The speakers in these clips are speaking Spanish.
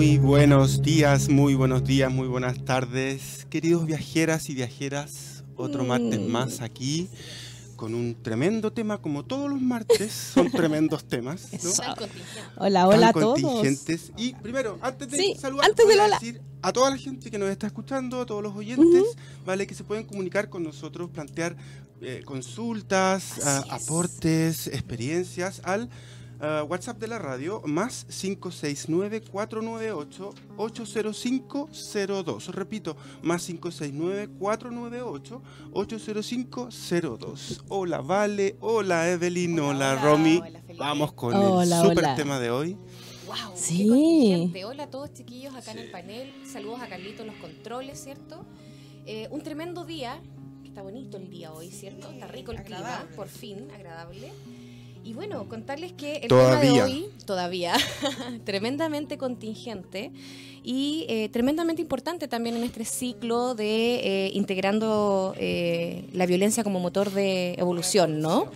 Muy buenos días, muy buenos días, muy buenas tardes, queridos viajeras y viajeras. Otro martes Mm. más aquí con un tremendo tema, como todos los martes, son tremendos temas. ¿no? Hola, hola a Tan todos. contingentes. Y primero, antes de Sí, saludar, antes a hola. decir a toda la gente que nos está escuchando, a todos los oyentes, vale, que se pueden comunicar con nosotros, plantear eh, consultas, es. aportes, experiencias al ah, WhatsApp de la radio más 569-498-80502. Repito, más 569-498-80502. Hola, Vale. Hola, Evelyn. Hola, Hola, hola, Romy. hola. Vamos con Hola, el super hola. tema de hoy. Wow, Sí. Hola a todos chiquillos acá en el panel. Saludos a Carlito en los controles, ¿cierto? Eh, un tremendo día, está bonito el día hoy, ¿cierto? Está rico el clima, por fin, agradable. Y bueno, contarles que el tema de hoy, todavía, tremendamente contingente y eh, tremendamente importante también en este ciclo de eh, integrando eh, la violencia como motor de evolución, ¿no?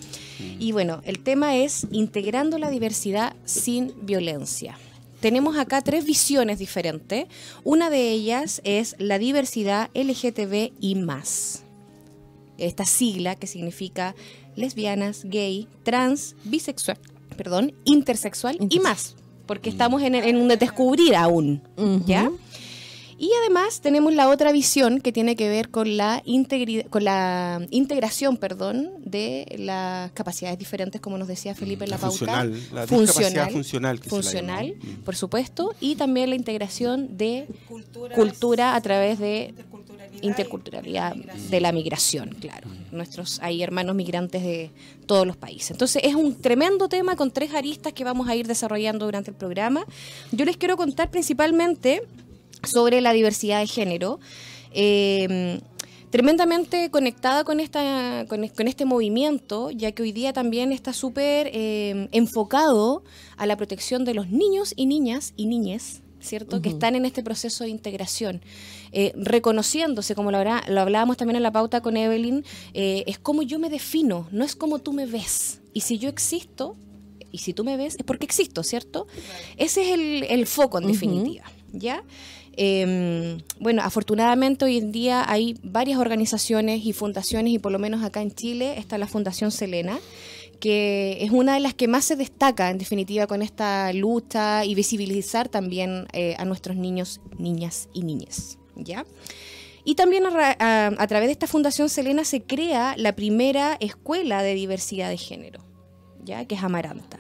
Y bueno, el tema es integrando la diversidad sin violencia. Tenemos acá tres visiones diferentes. Una de ellas es la diversidad LGTB y más. Esta sigla que significa lesbianas, gay, trans, bisexual, perdón, intersexual y más, porque estamos en, en un descubrir aún. ¿ya? Y además tenemos la otra visión que tiene que ver con la, con la integración perdón, de las capacidades diferentes, como nos decía Felipe en la, pauta. funcional, la Funcional, funcional. Que se la funcional. Mm. por supuesto, y también la integración de cultura a través de interculturalidad de la migración, claro. Nuestros hay hermanos migrantes de todos los países. Entonces es un tremendo tema con tres aristas que vamos a ir desarrollando durante el programa. Yo les quiero contar principalmente sobre la diversidad de género. Eh, tremendamente conectada con, esta, con, con este movimiento, ya que hoy día también está súper eh, enfocado a la protección de los niños y niñas y niñes, ¿cierto? Que están en este proceso de integración. Eh, reconociéndose, como lo, habrá- lo hablábamos también en la pauta con Evelyn, eh, es como yo me defino, no es como tú me ves. Y si yo existo, y si tú me ves, es porque existo, ¿cierto? Ese es el, el foco, en definitiva, ¿ya? Eh, bueno, afortunadamente hoy en día hay varias organizaciones y fundaciones, y por lo menos acá en Chile está la Fundación Selena, que es una de las que más se destaca, en definitiva, con esta lucha y visibilizar también eh, a nuestros niños, niñas y niñas, ¿ya? Y también a- a través de esta Fundación Selena se crea la primera escuela de diversidad de género, ¿ya? Que es Amaranta.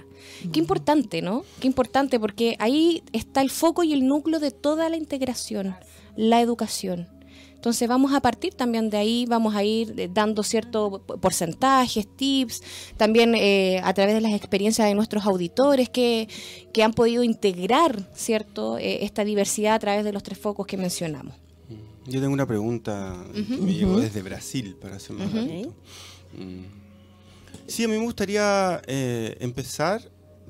Qué importante, ¿no? Qué importante, porque ahí está el foco y el núcleo de toda la integración, la educación. Entonces vamos a partir también de ahí, vamos a ir eh, dando ciertos porcentajes, tips, también eh, a través de las experiencias de nuestros auditores que, que han podido integrar, ¿cierto?, Eh, esta diversidad a través de los tres focos que mencionamos. Yo tengo una pregunta que me llegó desde Brasil, para ser más. Mm. Sí, a mí me gustaría eh, empezar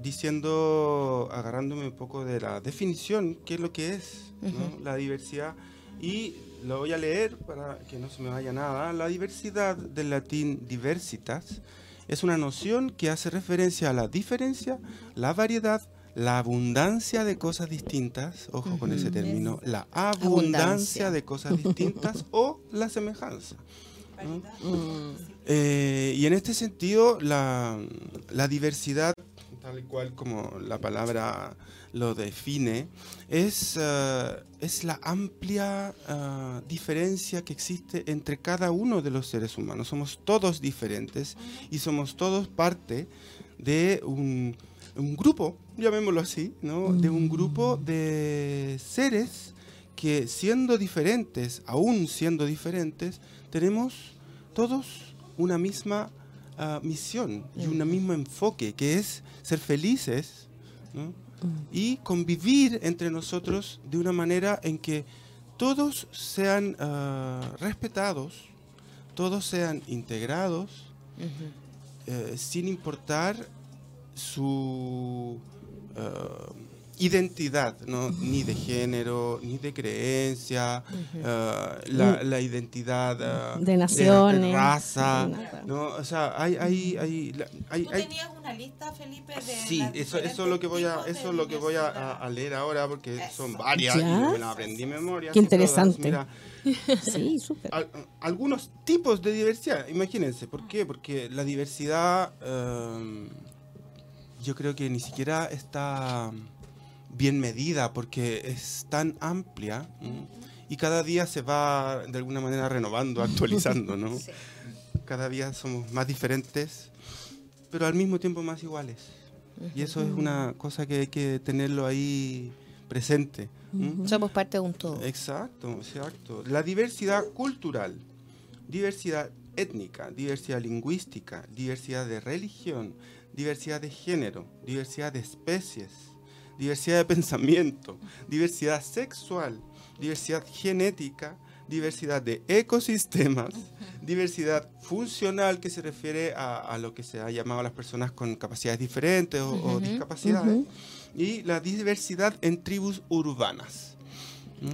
diciendo, agarrándome un poco de la definición, qué es lo que es ¿no? la diversidad. Y lo voy a leer para que no se me vaya nada. La diversidad del latín diversitas es una noción que hace referencia a la diferencia, la variedad, la abundancia de cosas distintas, ojo con ese término, la abundancia, Abundancia. de cosas distintas o la semejanza. ¿no? Mm, Eh, y en este sentido, la, la diversidad, tal cual como la palabra lo define, es, eh, es la amplia eh, diferencia que existe entre cada uno de los seres humanos. Somos todos diferentes y somos todos parte de un, un grupo, llamémoslo así, ¿no? de un grupo de seres que siendo diferentes, aún siendo diferentes, tenemos todos una misma misión y un mismo enfoque, que es ser felices ¿no? y convivir entre nosotros de una manera en que todos sean ah, respetados, todos sean integrados, eh, sin importar su, ah, identidad, ¿no? ni de género, ni de creencia, uh, la, la, identidad uh, de naciones, de, raza, ¿no? O sea, hay, hay, hay, hay, ¿Tú tenías una lista, Felipe, de Sí, eso, eso es lo que voy a, eso es lo que voy a, a, leer ahora porque eso. son varias ¿Ya? y me las aprendí en memoria. Qué interesante. Mira, sí, súper. Al, algunos tipos de diversidad, imagínense, ¿por qué? Porque la diversidad um, yo creo que ni siquiera está bien medida porque es tan amplia y cada día se va de alguna manera renovando, actualizando, ¿no? Sí. Cada día somos más diferentes, pero al mismo tiempo más iguales. Y eso es una cosa que hay que tenerlo ahí presente. Somos parte de un todo. Exacto, exacto. La diversidad cultural, diversidad étnica, diversidad lingüística, diversidad de religión, diversidad de género, diversidad de especies, diversidad de pensamiento, diversidad sexual, diversidad genética, diversidad de ecosistemas, diversidad funcional que se refiere a, a, lo que se ha llamado a las personas con capacidades diferentes o, uh -huh, o discapacidades, uh -huh. y la diversidad en tribus urbanas.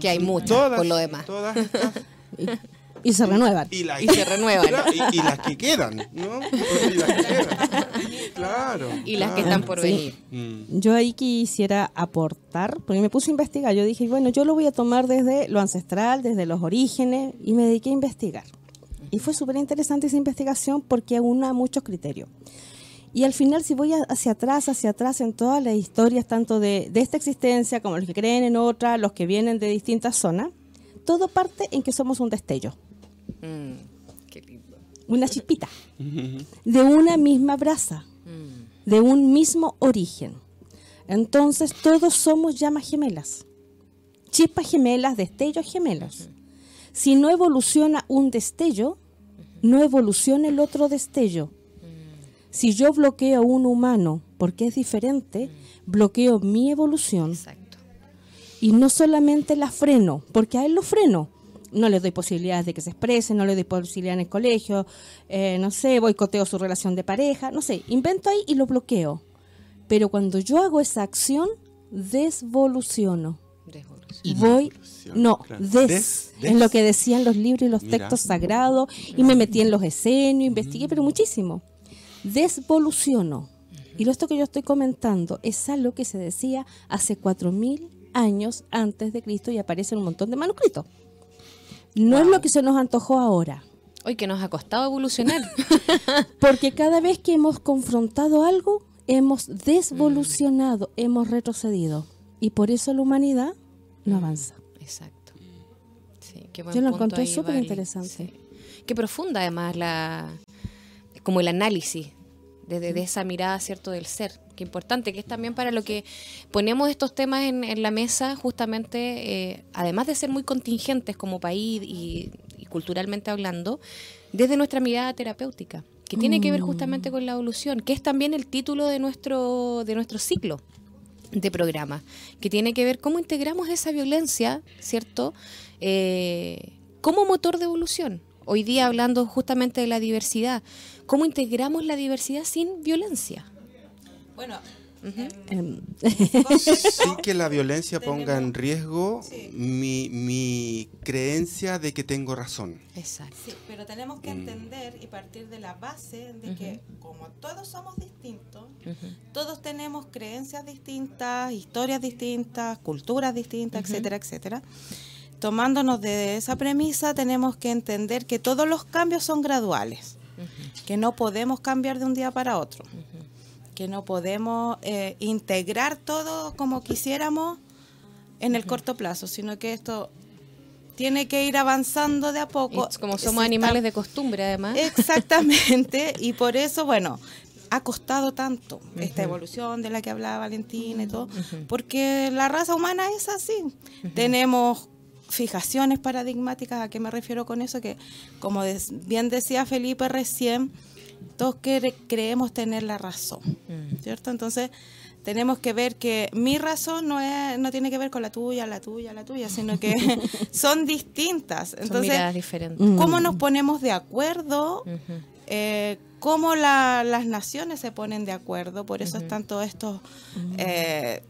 Que hay muchas, todas, por lo demás. Todas estas y se renuevan. Y, la, y se renuevan. Y, y, las que quedan, ¿no? Y las que quedan. Claro. Y claro. las que están por venir. Mm. Yo ahí quisiera aportar, porque me puse a investigar. Yo dije, bueno, yo lo voy a tomar desde lo ancestral, desde los orígenes, y me dediqué a investigar. Y fue súper interesante esa investigación porque aúna muchos criterios. Y al final, si voy hacia atrás, hacia atrás en todas las historias, tanto de, de esta existencia como los que creen en otra, los que vienen de distintas zonas, todo parte en que somos un destello. Mm, qué lindo. Una chispita. De una misma brasa. Mm. De un mismo origen. Entonces, todos somos llamas gemelas. Chispas gemelas, destellos gemelos. Si no evoluciona un destello, no evoluciona el otro destello. Si yo bloqueo a un humano porque es diferente, bloqueo mi evolución. Exacto. Y no solamente la freno, porque a él lo freno. No le doy posibilidades de que se exprese, no le doy posibilidad en el colegio, eh, no sé, boicoteo su relación de pareja, no sé, invento ahí y lo bloqueo. Pero cuando yo hago esa acción, desvoluciono. Desvolución. Voy, no, claro. des, Des, des. en lo que decían los libros y los Mira. textos sagrados, y me metí en los escenios, investigué, pero muchísimo. Desvoluciono. Y lo esto que yo estoy comentando es algo que se decía hace 4.000 años antes de Cristo y aparece en un montón de manuscritos. No es lo que se nos antojó ahora, Hoy que nos ha costado evolucionar. porque cada vez que hemos confrontado algo, hemos desvolucionado, hemos retrocedido. Y por eso la humanidad no avanza. Exacto. Sí, qué buen Yo lo encontré súper interesante. Sí. Qué profunda además la como el análisis desde de esa mirada cierto del ser. Qué importante, que es también para lo que ponemos estos temas en, en la mesa, justamente, eh, además de ser muy contingentes como país y, y culturalmente hablando, desde nuestra mirada terapéutica, que tiene que ver justamente con la evolución, que es también el título de nuestro, de nuestro ciclo de programa, que tiene que ver cómo integramos esa violencia, ¿cierto? Eh, como motor de evolución. Hoy día hablando justamente de la diversidad, cómo integramos la diversidad sin violencia. Bueno, Em, Sin que la violencia ponga en riesgo mi, mi creencia de que tengo razón. Exacto. sí, pero tenemos que entender y partir de la base de que como todos somos distintos, todos tenemos creencias distintas, historias distintas, culturas distintas, etcétera, etcétera. Tomándonos de esa premisa, tenemos que entender que todos los cambios son graduales, que no podemos cambiar de un día para otro, que no podemos eh, integrar todo como quisiéramos en el corto plazo, sino que esto tiene que ir avanzando de a poco. Y como Se somos animales de costumbre, además. Exactamente, y por eso, bueno, ha costado tanto esta evolución de la que hablaba Valentina y todo, porque la raza humana es así. Tenemos fijaciones paradigmáticas, ¿a qué me refiero con eso? Que, como bien decía Felipe recién, todos cre- creemos tener la razón, ¿cierto? Entonces, tenemos que ver que mi razón no, es, no tiene que ver con la tuya, la tuya, la tuya, sino que son distintas. Son Entonces, miradas diferentes. Mm. cómo nos ponemos de acuerdo, eh, cómo la- las naciones se ponen de acuerdo, por eso están todos estos eh,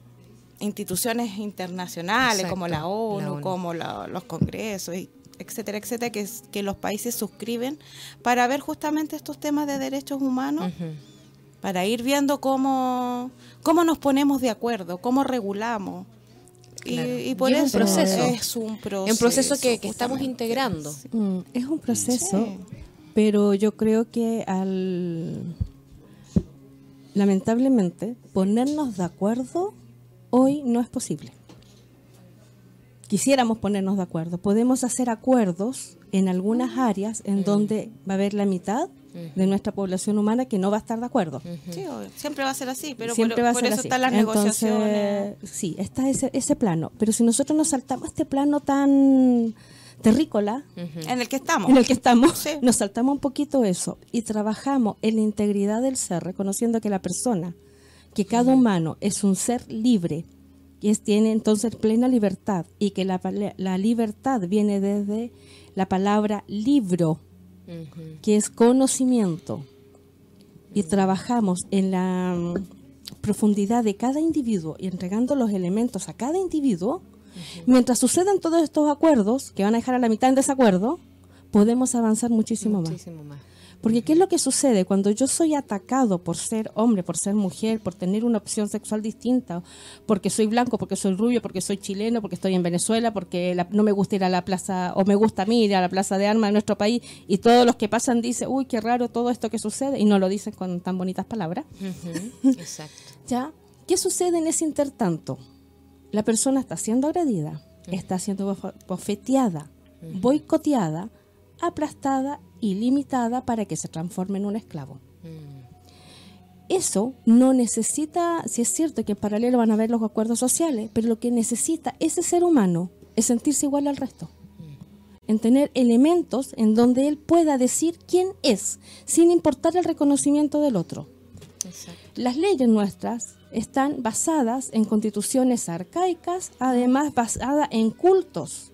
instituciones internacionales Exacto, como la ONU, la ONU. como la- los congresos, y etcétera, etcétera, que, es- que los países suscriben para ver justamente estos temas de derechos humanos, para ir viendo cómo, cómo nos ponemos de acuerdo, cómo regulamos. Y- Claro. Y, por Y es un eso proceso. es un proceso. Un proceso que, que estamos integrando. Sí. Mm, es un proceso, Sí. pero yo creo que al lamentablemente ponernos de acuerdo hoy no es posible. Quisiéramos ponernos de acuerdo. Podemos hacer acuerdos en algunas áreas en donde va a haber la mitad de nuestra población humana que no va a estar de acuerdo. Sí, obvio. siempre va a ser así, pero Siempre por, va a por ser eso así. están las Entonces, negociaciones. Sí, está ese, ese plano. Pero si nosotros nos saltamos este plano tan terrícola, En el que estamos. en el que estamos, Sí. nos saltamos un poquito eso y trabajamos en la integridad del ser, reconociendo que la persona, que cada humano es un ser libre, es, tiene entonces plena libertad, y que la, la libertad viene desde la palabra libro, que es conocimiento, y trabajamos en la mm, profundidad de cada individuo y entregando los elementos a cada individuo, mientras suceden todos estos acuerdos, que van a dejar a la mitad en desacuerdo, podemos avanzar muchísimo más. Muchísimo más. Porque ¿qué es lo que sucede cuando yo soy atacado por ser hombre, por ser mujer, por tener una opción sexual distinta, porque soy blanco, porque soy rubio, porque soy chileno, porque estoy en Venezuela, porque la- no me gusta ir a la plaza, o me gusta a mí ir a la plaza de armas de nuestro país, y todos los que pasan dicen, uy, qué raro todo esto que sucede, y no lo dicen con tan bonitas palabras. Exacto. ¿Ya? ¿Qué sucede en ese intertanto? La persona está siendo agredida, está siendo bofeteada, boicoteada, aplastada y limitada para que se transforme en un esclavo. Mm. Eso no necesita, si es cierto que en paralelo van a haber los acuerdos sociales, pero lo que necesita ese ser humano es sentirse igual al resto. En tener elementos en donde él pueda decir quién es, sin importar el reconocimiento del otro. Exacto. Las leyes nuestras están basadas en constituciones arcaicas, además basadas en cultos.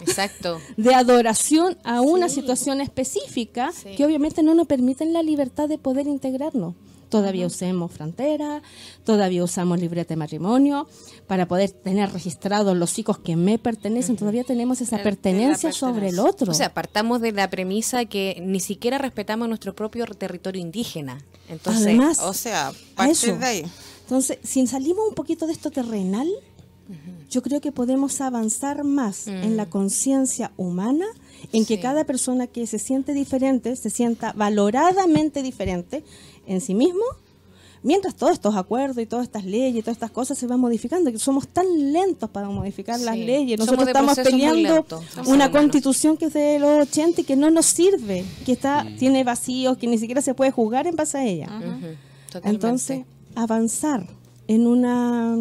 Exacto. de adoración a una situación específica Sí. que obviamente no nos permiten la libertad de poder integrarnos. Todavía usemos frontera, todavía usamos libreta de matrimonio para poder tener registrados los hijos que me pertenecen. Todavía tenemos esa El- pertenencia sobre el otro. O sea, partamos de la premisa que ni siquiera respetamos nuestro propio territorio indígena. Entonces, Además, O sea, eso. de ahí. Entonces, si salimos un poquito de esto terrenal, yo creo que podemos avanzar más en la conciencia humana, en que Sí. cada persona que se siente diferente se sienta valoradamente diferente en sí mismo, mientras todos estos acuerdos y todas estas leyes y todas estas cosas se van modificando, que somos tan lentos para modificar las Sí. leyes. Somos Nosotros estamos peleando una constitución que es de los 80 y que no nos sirve, que está tiene vacíos, que ni siquiera se puede jugar en base a ella. Totalmente. Entonces, avanzar en una,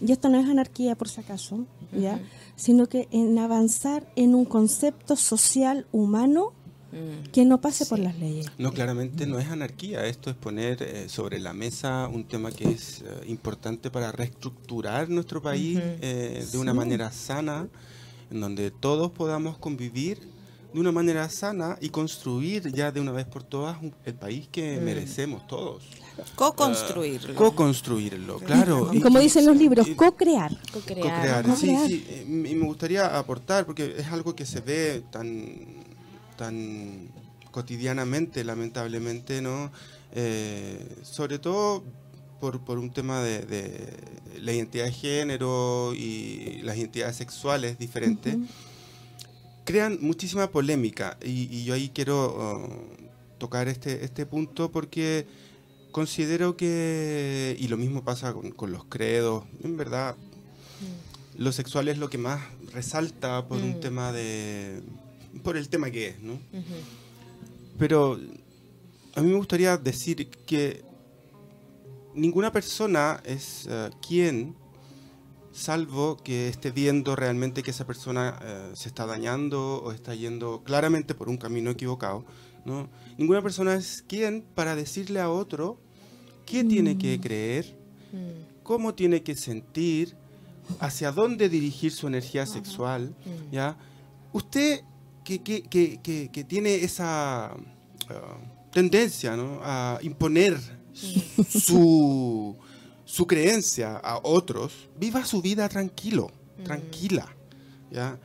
y esto no es anarquía por si acaso, ¿ya? sino que en avanzar en un concepto social humano Mm. que no pase por las leyes. No, claramente no es anarquía. Esto es poner eh, sobre la mesa un tema que es eh, importante para reestructurar nuestro país eh, de una manera sana, en donde todos podamos convivir de una manera sana y construir ya de una vez por todas un- el país que merecemos todos. Co-construirlo. Co-construirlo, claro. Y- Como dicen los libros, co-crear. Co-crear. Sí, sí. eh, Y me gustaría aportar, porque es algo que se ve tan, tan cotidianamente, lamentablemente, ¿no? Eh, sobre todo por, por un tema de, de la identidad de género y las identidades sexuales diferentes, crean muchísima polémica. Y, y yo ahí quiero uh, tocar este, este punto porque considero que, y lo mismo pasa con, con los credos, en verdad, lo sexual es lo que más resalta por un Mm. tema de, por el tema que es, ¿no? Pero a mí me gustaría decir que ninguna persona es eh, quien, salvo que esté viendo realmente que esa persona eh, se está dañando o está yendo claramente por un camino equivocado, ¿no? Ninguna persona es quien para decirle a otro qué tiene que creer, Mm. cómo tiene que sentir, hacia dónde dirigir su energía sexual, Mm. ¿ya? Usted que, que, que, que, tiene esa ah, tendencia ¿no? a imponer su, su creencia a otros, viva su vida tranquilo, Mm. tranquila. ¿ya?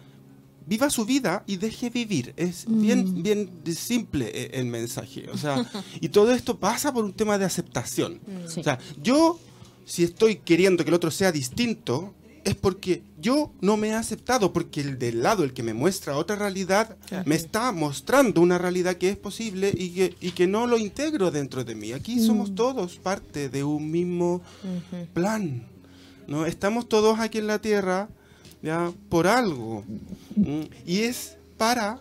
Viva su vida y deje vivir. Es bien, bien simple eh, el mensaje. O sea, y todo esto pasa por un tema de aceptación. Sí. O sea, yo, si estoy queriendo que el otro sea distinto, es porque yo no me he aceptado, porque el del lado, el que me muestra otra realidad, me está mostrando una realidad que es posible y que, y que no lo integro dentro de mí. Aquí somos todos parte de un mismo plan. ¿no? Estamos todos aquí en la Tierra ya por algo. Y es para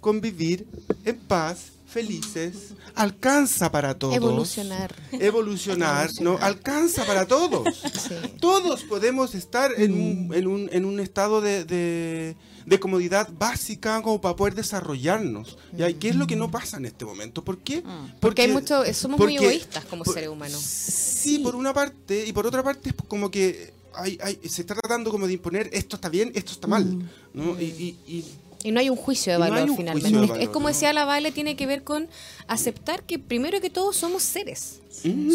convivir en paz, felices. Alcanza para todos. Evolucionar. Evolucionar, ¿no? Alcanza para todos. Sí. Todos podemos estar en un, en un, en un estado de, de- de comodidad básica como para poder desarrollarnos. ¿ya? ¿Y qué es lo que no pasa en este momento? ¿Por qué? Porque hay mucho, somos muy porque- egoístas como seres humanos. Sí, por una parte, y por otra parte es como que hay, hay- se está tratando como de imponer esto está bien, esto está mal. ¿no? Y, y- y- Y no hay un juicio de Y no valor un finalmente. de Es- es valor, como ¿no? decía la Vale, tiene que ver con aceptar que primero que todo somos seres.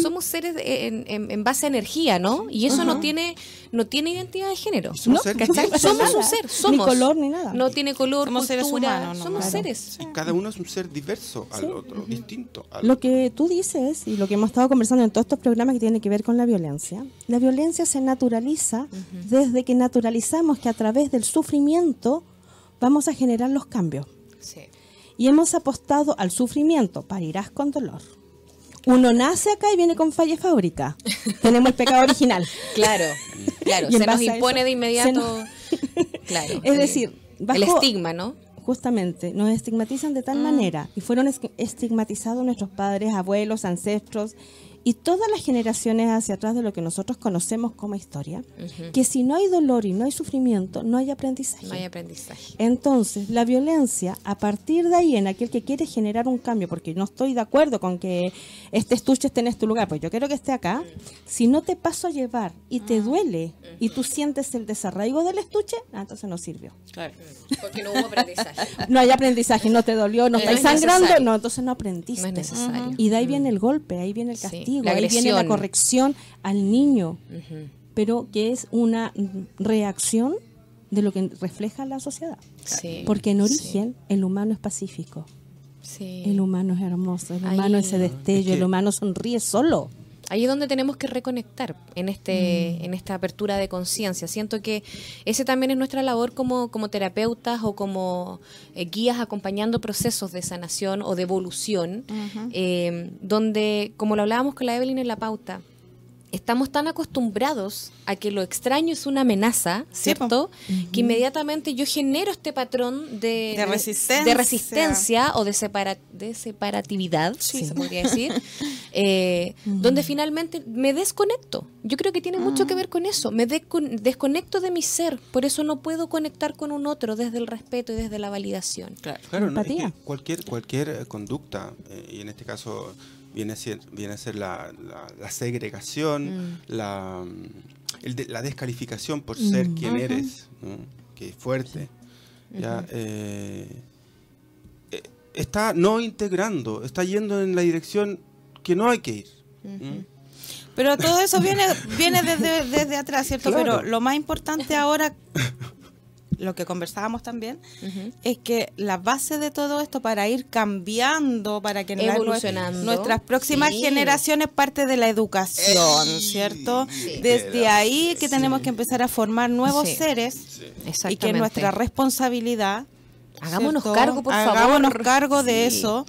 Somos seres de- en, en- en base a energía, ¿no? Y eso no tiene no tiene identidad de género. Somos ¿no? seres. Somos un ser, Ni somos. color ni nada. No tiene color, Somos seres cultura, humanos, ¿no? somos Claro. seres. y cada uno es un ser diverso al otro, distinto. al Lo que tú dices y lo que hemos estado conversando en todos estos programas que tienen que ver con la violencia, la violencia se naturaliza desde que naturalizamos que a través del sufrimiento vamos a generar los cambios. Sí. Y hemos apostado al sufrimiento, parirás con dolor. Uno nace acá y viene con falla fábrica. Tenemos el pecado original. Claro, claro. Se nos impone eso, de inmediato. Claro. Es el- decir, bajo- el estigma, ¿no? Justamente, nos estigmatizan de tal manera y fueron es- estigmatizados nuestros padres, abuelos, ancestros y todas las generaciones hacia atrás de lo que nosotros conocemos como historia, que si no hay dolor y no hay sufrimiento, no hay aprendizaje. No hay aprendizaje. Entonces, la violencia, a partir de ahí, en aquel que quiere generar un cambio, porque no estoy de acuerdo con que este estuche esté en este lugar, pues yo quiero que esté acá, si no te paso a llevar y te duele y tú sientes el desarraigo del estuche, ah, entonces no sirvió. Claro. Porque no hubo aprendizaje. No hay aprendizaje, no te dolió, no No estáis es sangrando, no, entonces no aprendiste. No es necesario. Y de ahí viene el golpe, ahí viene el Sí, castigo, la ahí viene la corrección al niño, pero que es una reacción de lo que refleja la sociedad. Sí. Porque en Sí. origen el humano es pacífico, Sí. el humano es hermoso, el Ahí- humano es ese destello, Es que- el humano sonríe solo. Ahí es donde tenemos que reconectar en este en esta apertura de conciencia. Siento que ese también es nuestra labor como, como terapeutas o como eh, guías acompañando procesos de sanación o de evolución, eh, donde, como lo hablábamos con la Evelyn en la pauta, estamos tan acostumbrados a que lo extraño es una amenaza, Sí. ¿cierto? Que inmediatamente yo genero este patrón de, De resistencia. de resistencia o de, separa- de separatividad, si se podría decir, eh, donde finalmente me desconecto. Yo creo que tiene mucho que ver con eso. Me descon- desconecto de mi ser, por eso no puedo conectar con un otro desde el respeto y desde la validación. Claro. Claro, no, es que Empatía. cualquier, cualquier eh, conducta, eh, y en este caso viene a ser, viene a ser la, la- la segregación, la, mm, el de- la descalificación por ser quien eres, ¿no? que es fuerte, ya, eh, eh, está no integrando, está yendo en la dirección que no hay que ir. ¿Mm? Pero todo eso viene, viene desde, desde atrás, ¿cierto? Claro. Pero lo más importante ahora, lo que conversábamos también, es que la base de todo esto para ir cambiando, para que Evolucionando. nuestras próximas Sí. generaciones parte de la educación, Ey, ¿cierto? sí. Desde ahí que tenemos que empezar a formar nuevos Sí. seres y que es nuestra responsabilidad. Hagámonos ¿cierto? cargo, por favor. Hagámonos cargo de eso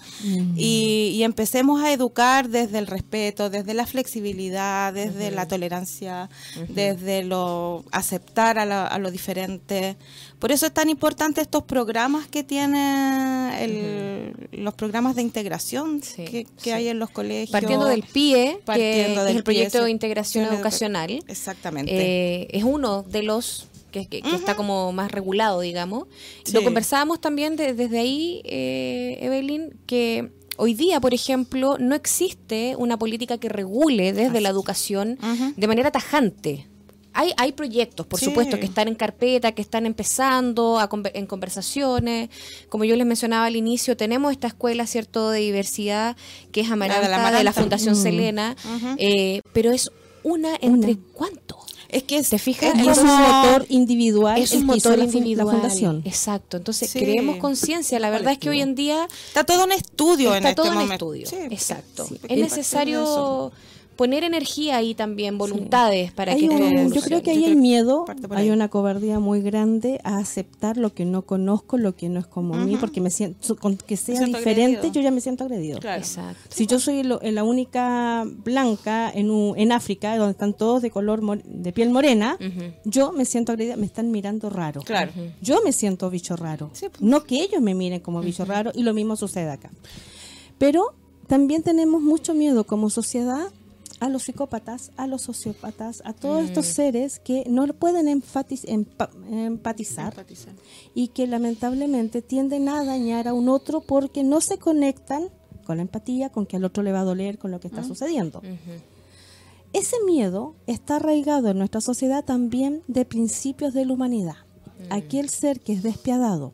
y, y empecemos a educar desde el respeto, desde la flexibilidad, desde la tolerancia, desde lo aceptar a, la- a lo diferente. Por eso es tan importante estos programas que tiene el- los programas de integración Sí, que, que sí. hay en los colegios. Partiendo del PIE, Partiendo que del es el proyecto PIE, de integración educa- educacional. Exactamente. Eh, es uno de los que, que- que está como más regulado, digamos. Lo conversábamos también de- desde ahí, eh, Evelyn, que hoy día, por ejemplo, no existe una política que regule desde la educación de manera tajante. Hay, hay proyectos, por Sí. supuesto, que están en carpeta, que están empezando a conver- en conversaciones. Como yo les mencionaba al inicio, tenemos esta escuela, ¿cierto?, de diversidad, que es Amaranta, de la, Amaranta. Fundación Mm. Selena, eh, pero es una entre Una. cuánto. Es que ¿Te fijas? Es Entonces, un motor individual es un motor individual. la fundación. Exacto. Entonces, Sí. creemos conciencia. La verdad es que hoy en día Está todo un estudio está en este todo en momento. estudio. Sí, Exacto. sí, es necesario poner energía ahí también, voluntades para Hay que un- yo creo que ahí hay miedo, hay una cobardía muy grande a aceptar lo que no conozco, lo que no es como mí, porque me siento, con que sea diferente, agredido. yo ya me siento agredido. Claro. Exacto. Si yo soy lo- la única blanca en, un- en África, donde están todos de color de piel morena, yo me siento agredida, me están mirando raro. Claro. Yo me siento bicho raro. Sí, pues. No que ellos me miren como bicho raro y lo mismo sucede acá. Pero también tenemos mucho miedo como sociedad a los psicópatas, a los sociópatas, a todos estos seres que no pueden empa- empatizar Empatizar. y que lamentablemente tienden a dañar a un otro porque no se conectan con la empatía, con que al otro le va a doler con lo que está sucediendo. Ese miedo está arraigado en nuestra sociedad también de principios de la humanidad. Aquel ser que es despiadado.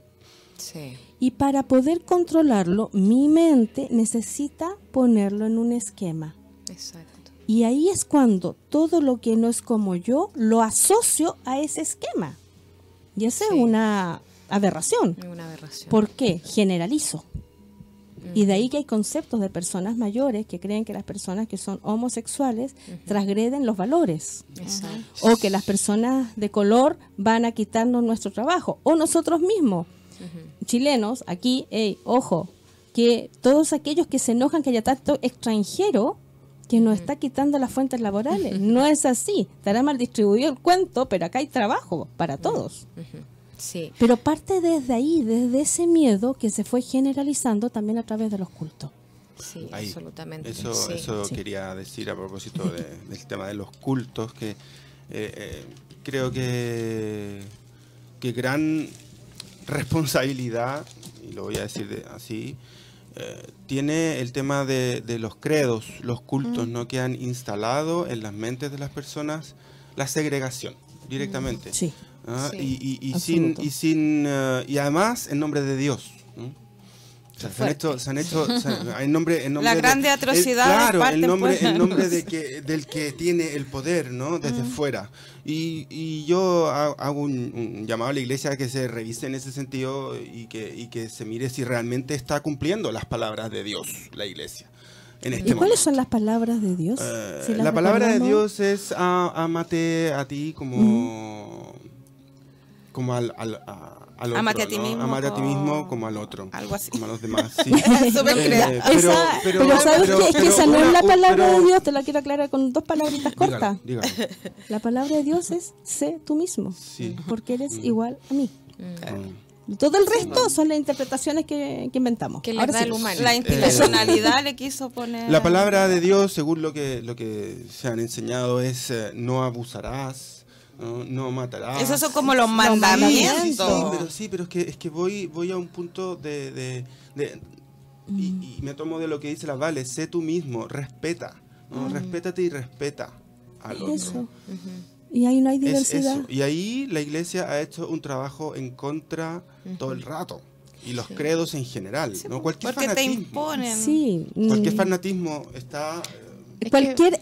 Sí. Y para poder controlarlo, mi mente necesita ponerlo en un esquema. Exacto. Y ahí es cuando todo lo que no es como yo lo asocio a ese esquema. Y esa Sí. es una aberración. Una aberración. ¿Por qué? Generalizo. Y de ahí que hay conceptos de personas mayores que creen que las personas que son homosexuales transgreden los valores. Exacto. O que las personas de color van a quitarnos nuestro trabajo. O nosotros mismos, chilenos, aquí, ojo, que todos aquellos que se enojan que haya tanto extranjero que nos está quitando las fuentes laborales. No es así. Estará mal distribuido el cuento, pero acá hay trabajo para todos. Sí. Pero parte desde ahí, desde ese miedo que se fue generalizando también a través de los cultos. Sí, Ahí. absolutamente. Eso, sí. eso sí. quería decir a propósito de- del tema de los cultos, que eh, eh, creo que, que gran responsabilidad, y lo voy a decir de- así, eh, tiene el tema de, de los credos, los cultos, ¿no? que han instalado en las mentes de las personas la segregación directamente. Sí. Ah, Sí. y, y- y Absoluto. sin y sin eh, y además en nombre de Dios ¿no? O sea, se han hecho, se han hecho se han- en nombre, en nombre Las de- grandes el- claro, el nombre, pues. el nombre de que, del que tiene el poder, ¿no? Desde fuera. Y, y yo ha- hago un, un llamado a la iglesia a que se revise en ese sentido y que, y que se mire si realmente está cumpliendo las palabras de Dios, la iglesia. En este ¿Y cuáles momento. son las palabras de Dios? Eh, Si la palabra de. Dios es amate a ti como, como al, al, a- al otro. Amate a ti ¿no? mismo Amate a ti mismo como al otro. algo así. Como a los demás. Sí. Eh, pero, Esa- pero, pero, ¿sabes pero- qué? Es que esa no es la palabra pero- de Dios, te la quiero aclarar con dos palabritas cortas. Dígalo, dígalo. La palabra de Dios es sé tú mismo, Sí. porque eres igual a mí. Mm. Todo el resto son las interpretaciones que, que inventamos. Que le Ahora da sí. el humano. La institucionalidad le quiso poner. La palabra de Dios, según lo que, lo que se han enseñado, es eh, no abusarás, no, no matarás. Esos son como los mandamientos. sí, pero sí, pero es que, es que voy, voy a un punto de... de- de- y, y me tomo de lo que dice la Vale, sé tú mismo, respeta, ¿no? respétate y respeta al otro. Eso. Y ahí no hay Es diversidad. eso. Y ahí la iglesia ha hecho un trabajo en contra todo el rato. Y los credos en general, ¿no? Cualquier Porque te fanatismo. imponen. Sí. Cualquier mm, fanatismo está eh, cualquier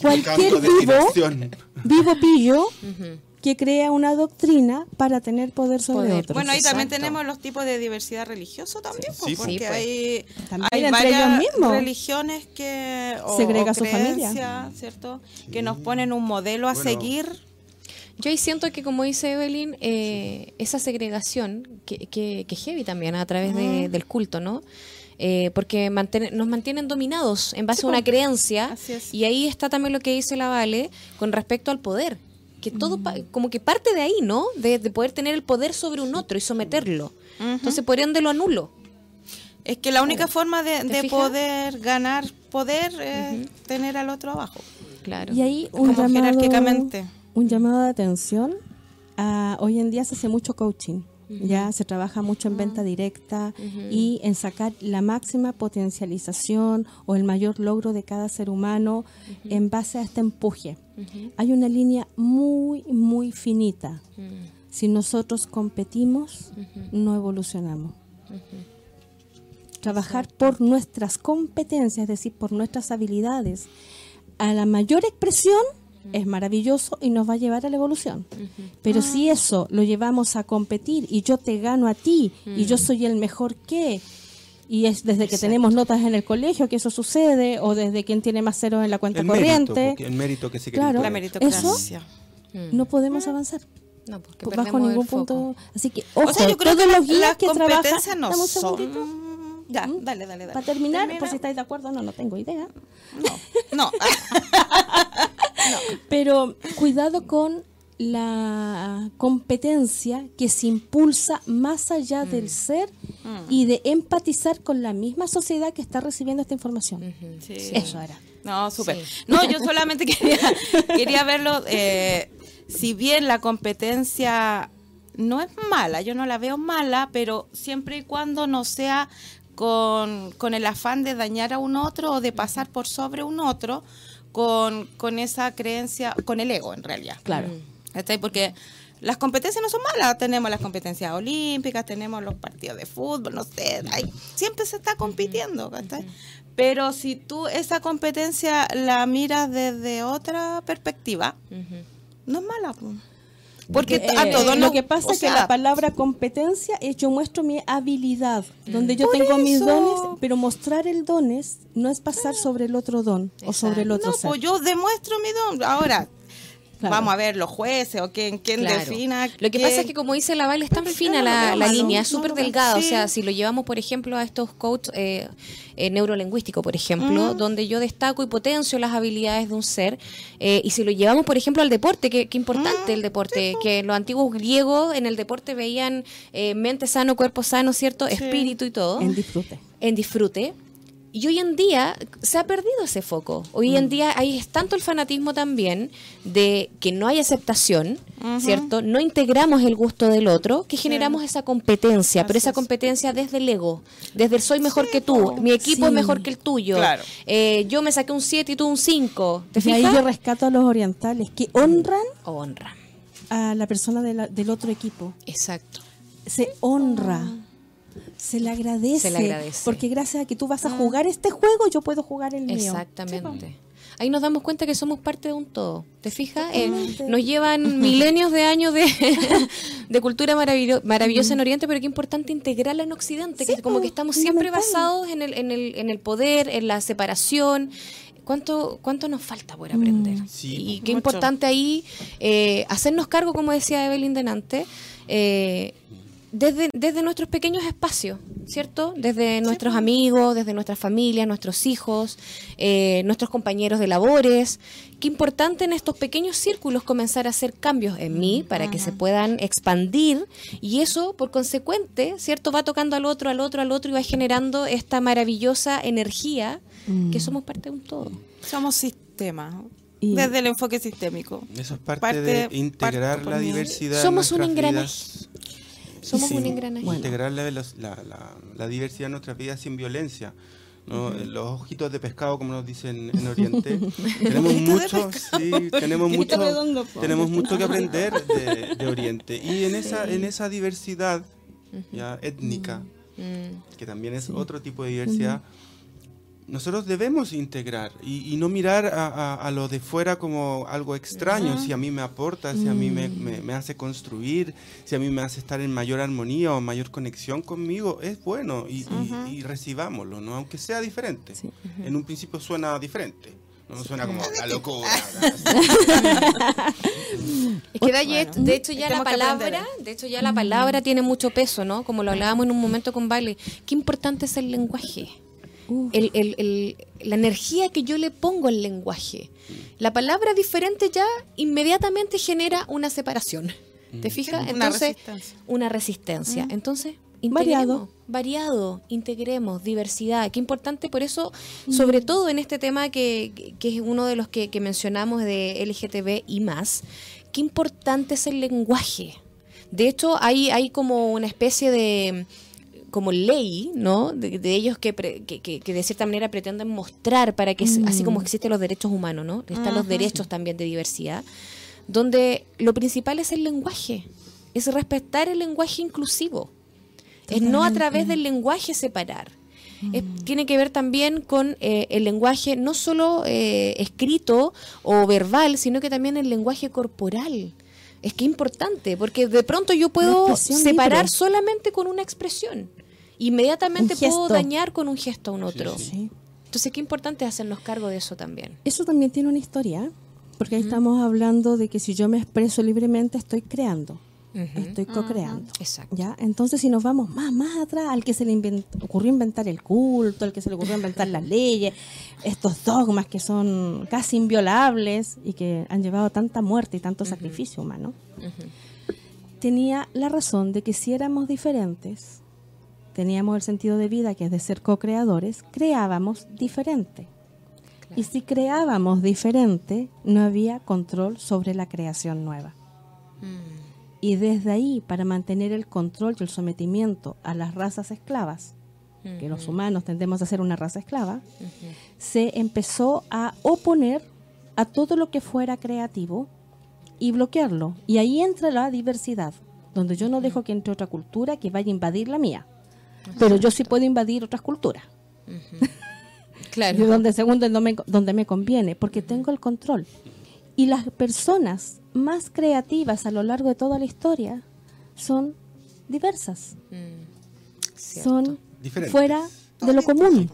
Cualquier vivo- vivo pillo que crea una doctrina para tener poder sobre Poder. otros. Bueno, ahí también Exacto. tenemos los tipos de diversidad religiosa también, Sí, pues, sí, porque pues. hay, También hay entre varias ellos mismos. religiones que o, Segrega o su familia. ¿cierto? Que nos ponen un modelo a Bueno. seguir. Yo ahí siento que, como dice Evelyn, eh, esa segregación, que, que, que heavy también a través de- del culto, ¿no? Eh, porque manten- nos mantienen dominados en base a una creencia. Y ahí está también lo que dice la Vale con respecto al poder. Que todo, pa- como que parte de ahí, ¿no? De, de poder tener el poder sobre un otro y someterlo. Entonces, por ende, lo anulo. Es que la única forma de, poder ganar poder es tener al otro abajo. Claro. Y ahí un Como llamado, jerárquicamente. un llamado de atención. a- hoy en día se hace mucho coaching. Ya se trabaja mucho en venta directa y en sacar la máxima potencialización o el mayor logro de cada ser humano en base a este empuje. Hay una línea muy, muy finita. Si nosotros competimos, no evolucionamos. Trabajar por nuestras competencias, es decir, por nuestras habilidades, a la mayor expresión es maravilloso y nos va a llevar a la evolución. Pero si eso lo llevamos a competir y yo te gano a ti y yo soy el mejor que, y es desde que tenemos notas en el colegio que eso sucede, o desde quien tiene más ceros en la cuenta El corriente, el mérito que se Claro. La cree. meritocracia. no podemos avanzar. No, porque bajo perdemos ningún el foco. punto. Así que, ojo, o sea, yo creo todos que los guías que trabajan. no Dame un son. segundito. Mm, Ya, dale, dale, dale. Para terminar, Termina. por si estáis de acuerdo, no, no tengo idea. No, no. Pero cuidado con la competencia que se impulsa más allá del ser y de empatizar con la misma sociedad que está recibiendo esta información. Sí. Eso era. No, súper. Sí. No, yo solamente quería, quería verlo. eh, si bien la competencia no es mala, yo no la veo mala, pero siempre y cuando no sea con, con el afán de dañar a un otro o de pasar por sobre un otro, con, con esa creencia, con el ego en realidad. Claro. ¿Cachai? Porque las competencias no son malas. Tenemos las competencias olímpicas, tenemos los partidos de fútbol, no sé. hay- siempre se está compitiendo, ¿cachai? Pero si tú esa competencia la miras desde otra perspectiva, no es mala. Po. Porque Eh, a todos lo que pasa o es que la palabra competencia es yo muestro mi habilidad, donde yo tengo mis dones, pero mostrar el dones no es pasar sobre el otro don o sobre el otro No, ser. pues yo demuestro mi don. Ahora, Claro. vamos a ver los jueces o quién, quién Claro. defina. Lo que pasa es que, como dice la Val, es tan Pues fina la, la línea, es súper delgada. O sea, si lo llevamos, por ejemplo, a estos coaches eh, eh, neurolingüísticos, por ejemplo, donde yo destaco y potencio las habilidades de un ser, eh, y si lo llevamos, por ejemplo, al deporte, que, que importante el deporte, que los antiguos griegos en el deporte veían eh, mente sano, cuerpo sano, ¿cierto? Espíritu y todo En disfrute. en disfrute. Y hoy en día se ha perdido ese foco. Hoy en día hay es tanto el fanatismo también de que no hay aceptación, ¿cierto? No integramos el gusto del otro, que generamos esa competencia, pero esa es. competencia desde el ego, desde el soy mejor que tú, mi equipo Sí. es mejor que el tuyo, Claro. eh, yo me saqué un 7 y tú un 5, ¿te Y ahí yo rescato a los orientales que honran Honra, a la persona de la- del otro equipo. exacto. Se honra. Se le agradece. Se le agradece. Porque gracias a que tú vas a jugar este juego, yo puedo jugar el mío. Exactamente. Ahí nos damos cuenta que somos parte de un todo. ¿Te fijas? Eh, nos llevan milenios de años de, de cultura maravillo- maravillosa en Oriente, pero qué importante integrarla en Occidente, que Sí, como po, que estamos siempre basados en el, en, el, en el poder, en la separación. ¿Cuánto, ¿Cuánto nos falta por aprender? Sí, y qué Mucho. importante ahí eh, hacernos cargo, como decía Evelyn delante, eh, desde, desde nuestros pequeños espacios, ¿cierto? Desde nuestros amigos, desde nuestras familias, nuestros hijos, eh, nuestros compañeros de labores. Qué importante en estos pequeños círculos comenzar a hacer cambios en mí para que se puedan expandir y eso, por consecuente, ¿cierto? Va tocando al otro, al otro, al otro y va generando esta maravillosa energía que somos parte de un todo. Somos sistemas. Y- Desde el enfoque sistémico. Eso es parte, Parte- de integrar parte la diversidad. Somos un engranaje. Somos Sí, un engranaje. Integrar la, la- la- la diversidad en nuestras vidas sin violencia. ¿no? Los ojitos de pescado, como nos dicen en Oriente. tenemos mucho, sí, tenemos mucho, redondo, tenemos mucho que aprender de, de Oriente. Y en esa, en esa diversidad ya étnica, Mm. que también es otro tipo de diversidad, nosotros debemos integrar y, y no mirar a, a- a lo de fuera como algo extraño, si a mí me aporta, si a mí me, me- me hace construir, si a mí me hace estar en mayor armonía o mayor conexión conmigo, es bueno y, y- y recibámoslo, ¿no? aunque sea diferente. Sí. En un principio suena diferente, no suena como la locura. Es que de, de- Bueno, de hecho ya la palabra, de hecho ya la palabra tiene mucho peso, ¿no? Como lo hablábamos en un momento con Vale. Qué importante es el lenguaje. Uf. El- el- el- la energía que yo le pongo al lenguaje. La palabra diferente ya inmediatamente genera una separación. ¿Te fijas? Una Entonces, resistencia. una resistencia. Entonces, Variado. integremos, variado, integremos, diversidad. Qué importante, por eso, sobre todo en este tema que, que- que es uno de los que, que mencionamos de LGTB y más, qué importante es el lenguaje. De hecho, hay, hay como una especie de como ley, ¿no? De, de ellos que, pre- que, que- que de cierta manera pretenden mostrar para que, se- así como existen los derechos humanos, ¿no? Están los derechos también de diversidad, donde lo principal es el lenguaje, es respetar el lenguaje inclusivo, es no a través del lenguaje separar. es- tiene que ver también con eh, el lenguaje no solo eh, escrito o verbal, sino que también el lenguaje corporal. Es que es importante, porque de pronto yo puedo separar libre. solamente con una expresión. Inmediatamente puedo dañar con un gesto a un otro. Sí. Entonces, qué importante es hacernos cargo de eso también. Eso también tiene una historia, porque ahí estamos hablando de que si yo me expreso libremente estoy creando, estoy co-creando. Exacto. ¿Ya? Entonces, si nos vamos más, más atrás, al que se le invent- ocurrió inventar el culto, al que se le ocurrió inventar las leyes, estos dogmas que son casi inviolables y que han llevado tanta muerte y tanto sacrificio humano, tenía la razón de que si éramos diferentes, teníamos el sentido de vida que es de ser co-creadores, creábamos diferente. Y si creábamos diferente, no había control sobre la creación nueva. Y desde ahí, para mantener el control y el sometimiento a las razas esclavas, que los humanos tendemos a ser una raza esclava, se empezó a oponer a todo lo que fuera creativo y bloquearlo. Y ahí entra la diversidad, donde yo no dejo que entre otra cultura que vaya a invadir la mía. Pero yo sí puedo invadir otras culturas. Claro. De donde según donde me, donde me conviene, porque tengo el control. Y las personas más creativas a lo largo de toda la historia son diversas, son Diferentes. fuera de lo común.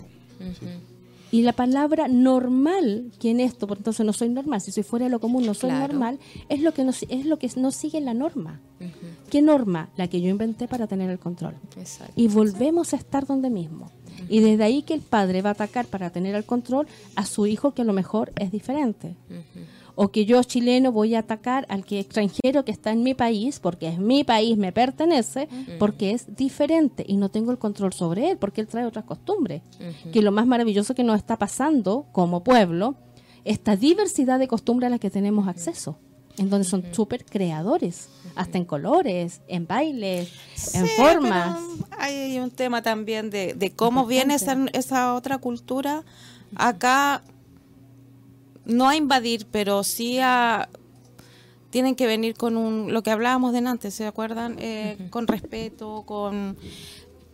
Y la palabra normal, que en esto, por entonces no soy normal, si soy fuera de lo común no soy Claro. normal, es lo que no, es lo que no sigue la norma. ¿Qué norma? La que yo inventé para tener el control. Exacto. Y volvemos a estar donde mismo. Y desde ahí que el padre va a atacar para tener el control a su hijo que a lo mejor es diferente. O que yo chileno voy a atacar al que extranjero que está en mi país, porque es mi país, me pertenece, porque es diferente y no tengo el control sobre él, porque él trae otras costumbres. Que lo más maravilloso que nos está pasando como pueblo, esta diversidad de costumbres a las que tenemos acceso, en donde son súper creadores, hasta en colores, en bailes, en formas. pero hay un tema también de, de cómo viene esa, esa otra cultura. Acá, no a invadir, pero sí a... Tienen que venir con un, lo que hablábamos de antes, ¿se acuerdan? Eh, Con respeto, con,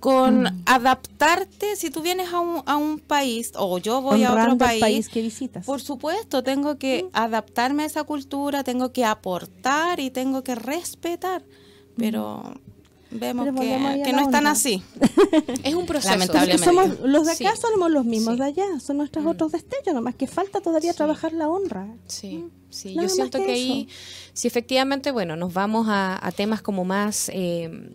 con Mm. adaptarte. Si tú vienes a un, a un país o yo voy a otro el país, que visitas. por supuesto, tengo que adaptarme a esa cultura, tengo que aportar y tengo que respetar. Pero vemos que, que no están onda. así. Es un proceso. Lamentablemente. somos los de acá Sí. somos los mismos Sí. de allá, son nuestros otros destellos, nomás que falta todavía trabajar la honra. Sí, sí. Nada Yo siento que que, ahí, si efectivamente, bueno, nos vamos a, a temas como más, eh,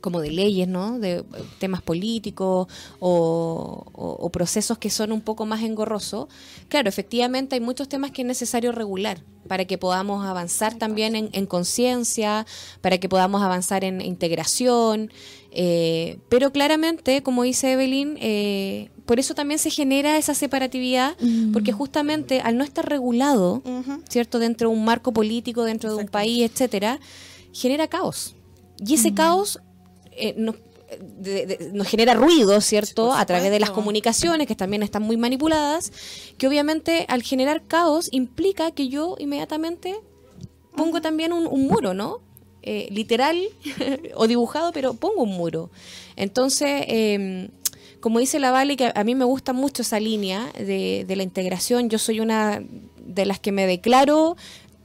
como de leyes, ¿no? De eh, temas políticos o, o- o procesos que son un poco más engorrosos. Claro, efectivamente hay muchos temas que es necesario regular para que podamos avanzar también en, en conciencia, para que podamos avanzar en integración. eh, pero claramente, como dice Evelyn, eh, por eso también se genera esa separatividad, porque justamente al no estar regulado. ¿cierto? Dentro de un marco político, dentro de un país, etcétera, genera caos. Y ese caos eh, nos, de- de- nos genera ruido, ¿cierto? a través de las comunicaciones, que también están muy manipuladas, que obviamente al generar caos implica que yo inmediatamente pongo también un, un muro, ¿no? Eh, literal o dibujado, pero pongo un muro. Entonces, eh, como dice la Vale, que a, a mí me gusta mucho esa línea de, de la integración, yo soy una de las que me declaro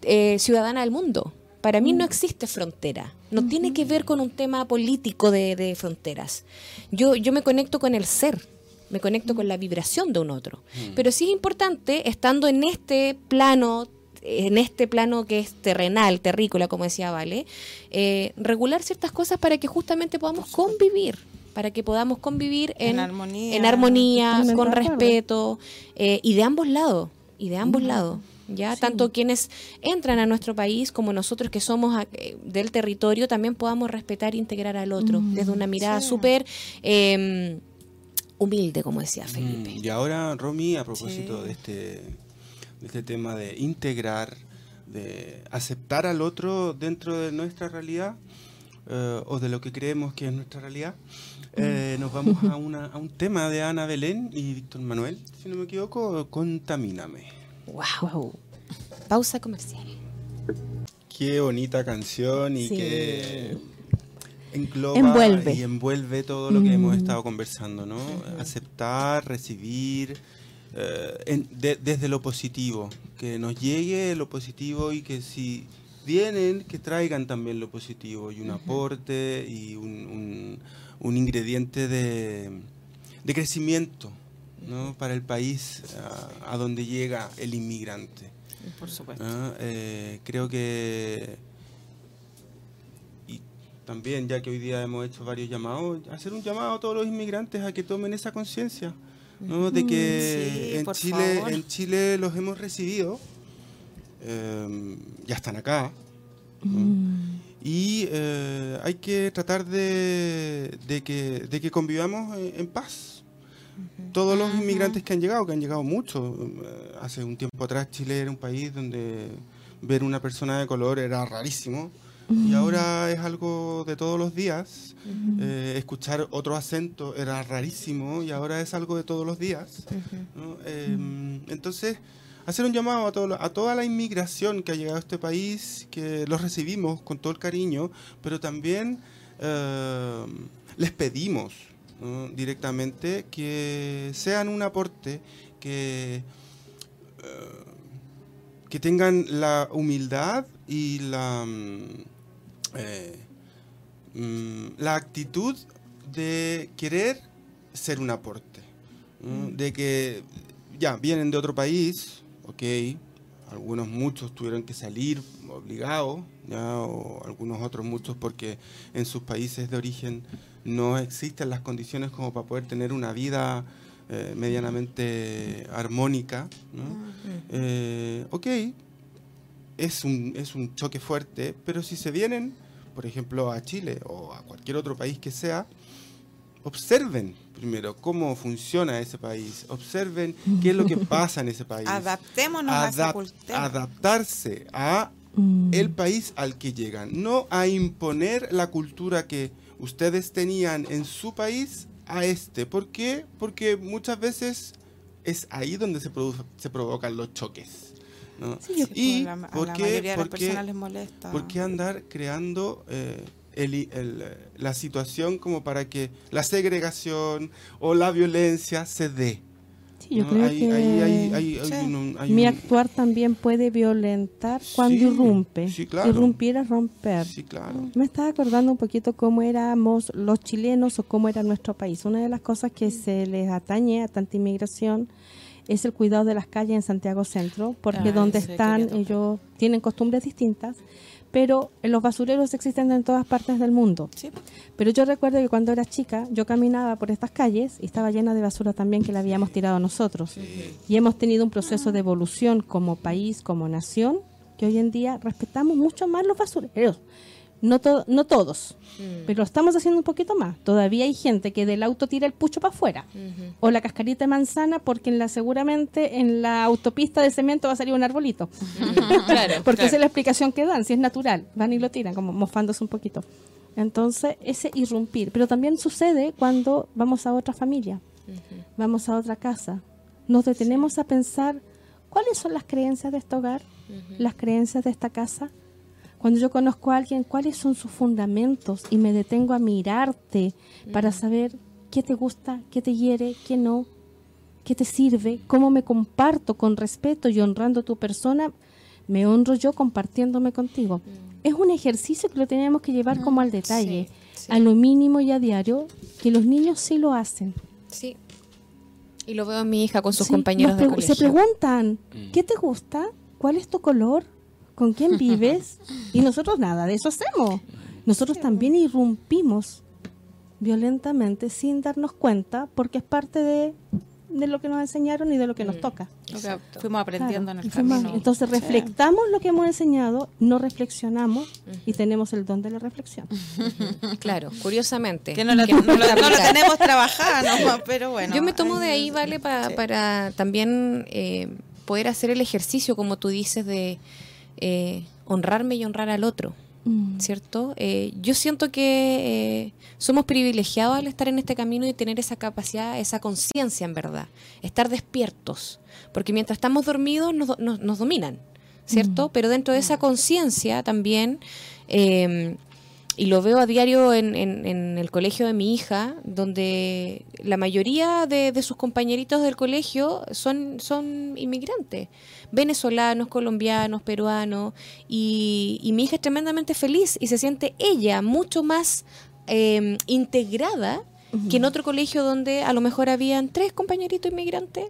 eh, ciudadana del mundo. Para mí no existe frontera, no tiene que ver con un tema político de, de fronteras. Yo, yo me conecto con el ser, me conecto con la vibración de un otro. Pero sí es importante, estando en este plano, en este plano que es terrenal, terrícola, como decía Vale, eh, regular ciertas cosas para que justamente podamos convivir, para que podamos convivir en, En armonía. en armonía, Totalmente con respeto, eh, y de ambos lados, y de ambos lados. Ya, tanto quienes entran a nuestro país como nosotros que somos a- eh, del territorio también podamos respetar e integrar al otro desde una mirada súper eh, humilde, como decía Felipe. Mm, Y ahora, Romy, a propósito de, este, de este tema de integrar, de aceptar al otro dentro de nuestra realidad, eh, o de lo que creemos que es nuestra realidad, eh, nos vamos a, una, a un tema de Ana Belén y Víctor Manuel, si no me equivoco, Contamíname. Wow. Pausa comercial. Qué bonita canción y Sí. qué, engloba Envuelve. y envuelve todo lo que hemos Mm. estado conversando, ¿no? Aceptar, recibir, eh, en- de- desde lo positivo, que nos llegue lo positivo y que si vienen, que traigan también lo positivo y un aporte y un, un- un ingrediente de, de crecimiento, ¿no? Para el país a, a donde llega el inmigrante. Por supuesto. ¿no? Eh, creo que y también ya que hoy día hemos hecho varios llamados hacer un llamado a todos los inmigrantes a que tomen esa conciencia ¿no? de que Sí, en Chile favor. en Chile los hemos recibido eh, ya están acá ¿no? y eh, hay que tratar de, de que, de que convivamos en, en paz. Todos los inmigrantes que han llegado, que han llegado muchos, eh, hace un tiempo atrás Chile era un país donde ver una persona de color era rarísimo y ahora es algo de todos los días. Eh, escuchar otro acento era rarísimo y ahora es algo de todos los días. ¿no? Eh, entonces, hacer un llamado a, todo, a toda la inmigración que ha llegado a este país, que los recibimos con todo el cariño, pero también eh, les pedimos ¿no? directamente que sean un aporte, que, eh, que tengan la humildad y la, mm, eh, mm, la actitud de querer ser un aporte. De que ya vienen de otro país, ok, algunos muchos tuvieron que salir obligados, o algunos otros muchos porque en sus países de origen no existen las condiciones como para poder tener una vida eh, medianamente armónica. ¿no? Eh, ok, es un, es un choque fuerte, pero si se vienen, por ejemplo, a Chile o a cualquier otro país que sea, observen primero cómo funciona ese país, observen qué es lo que pasa en ese país. Adaptémonos a esa Adap- cultura. adaptarse a Mm. el país al que llegan, no a imponer la cultura que ustedes tenían en su país a este. ¿Por qué? Porque muchas veces es ahí donde se, se provocan los choques. ¿no? Sí, y la, ¿por la qué- de las por qué- personas les molesta. ¿Por qué andar creando eh, el- el, la situación como para que la segregación o la violencia se dé? Yo ¿no? creo Hay- que hay- hay- hay- hay Sí. un- hay mi un- actuar también puede violentar cuando Sí, irrumpe. sí, claro. Irrumpir es romper. Sí, claro. Me estaba acordando un poquito cómo éramos los chilenos o cómo era nuestro país. Una de las cosas que se les atañe a tanta inmigración es el cuidado de las calles en Santiago Centro, porque Ah, donde están ellos tienen costumbres distintas, pero los basureros existen en todas partes del mundo. Sí, Pero yo recuerdo que cuando era chica, yo caminaba por estas calles y estaba llena de basura también que la habíamos tirado nosotros. Y hemos tenido un proceso de evolución como país, como nación, que hoy en día respetamos mucho más los basureros. No, to- no todos, pero lo estamos haciendo un poquito más. Todavía hay gente que del auto tira el pucho para afuera. O la cascarita de manzana porque en la, seguramente en la autopista de cemento va a salir un arbolito. claro. Porque esa es la explicación que dan, si es natural. Van y lo tiran, como mofándose un poquito. Entonces, ese irrumpir. Pero también sucede cuando vamos a otra familia, vamos a otra casa. Nos detenemos a pensar cuáles son las creencias de este hogar, las creencias de esta casa. Cuando yo conozco a alguien, cuáles son sus fundamentos y me detengo a mirarte para saber qué te gusta, qué te hiere, qué no, qué te sirve, cómo me comparto con respeto y honrando tu persona, me honro yo compartiéndome contigo. Es un ejercicio que lo tenemos que llevar como al detalle, sí. a lo mínimo y a diario, que los niños sí lo hacen. Sí. Y lo veo en mi hija con sus Sí, compañeros de colegio. Se preguntan, Mm. ¿qué te gusta? ¿Cuál es tu color? ¿Con quién vives? y nosotros nada de eso hacemos. Nosotros también irrumpimos violentamente sin darnos cuenta porque es parte de, de lo que nos enseñaron y de lo que nos Mm. toca. Lo que Exacto. fuimos aprendiendo Claro, en el fuimos- camino. Entonces Sí. reflectamos lo que hemos enseñado, no reflexionamos y tenemos el don de la reflexión. Claro, curiosamente. Que no lo, Que no nos lo- cuesta no lo aplicar. tenemos trabajado, ¿no? pero bueno. Yo me tomo de ahí- ahí, ¿vale? Pa- Sí. Para también eh, poder hacer el ejercicio, como tú dices, de eh, honrarme y honrar al otro, Mm. ¿cierto? Eh, yo siento que eh, somos privilegiados al estar en este camino y tener esa capacidad, esa conciencia, en verdad. Estar despiertos. Porque mientras estamos dormidos nos, nos- nos dominan, ¿cierto? Pero dentro de esa conciencia también... eh, y lo veo a diario en, en- en el colegio de mi hija, donde la mayoría de, de sus compañeritos del colegio son, son inmigrantes, venezolanos, colombianos, peruanos, y, y mi hija es tremendamente feliz y se siente ella mucho más eh, integrada que en otro colegio donde a lo mejor habían tres compañeritos inmigrantes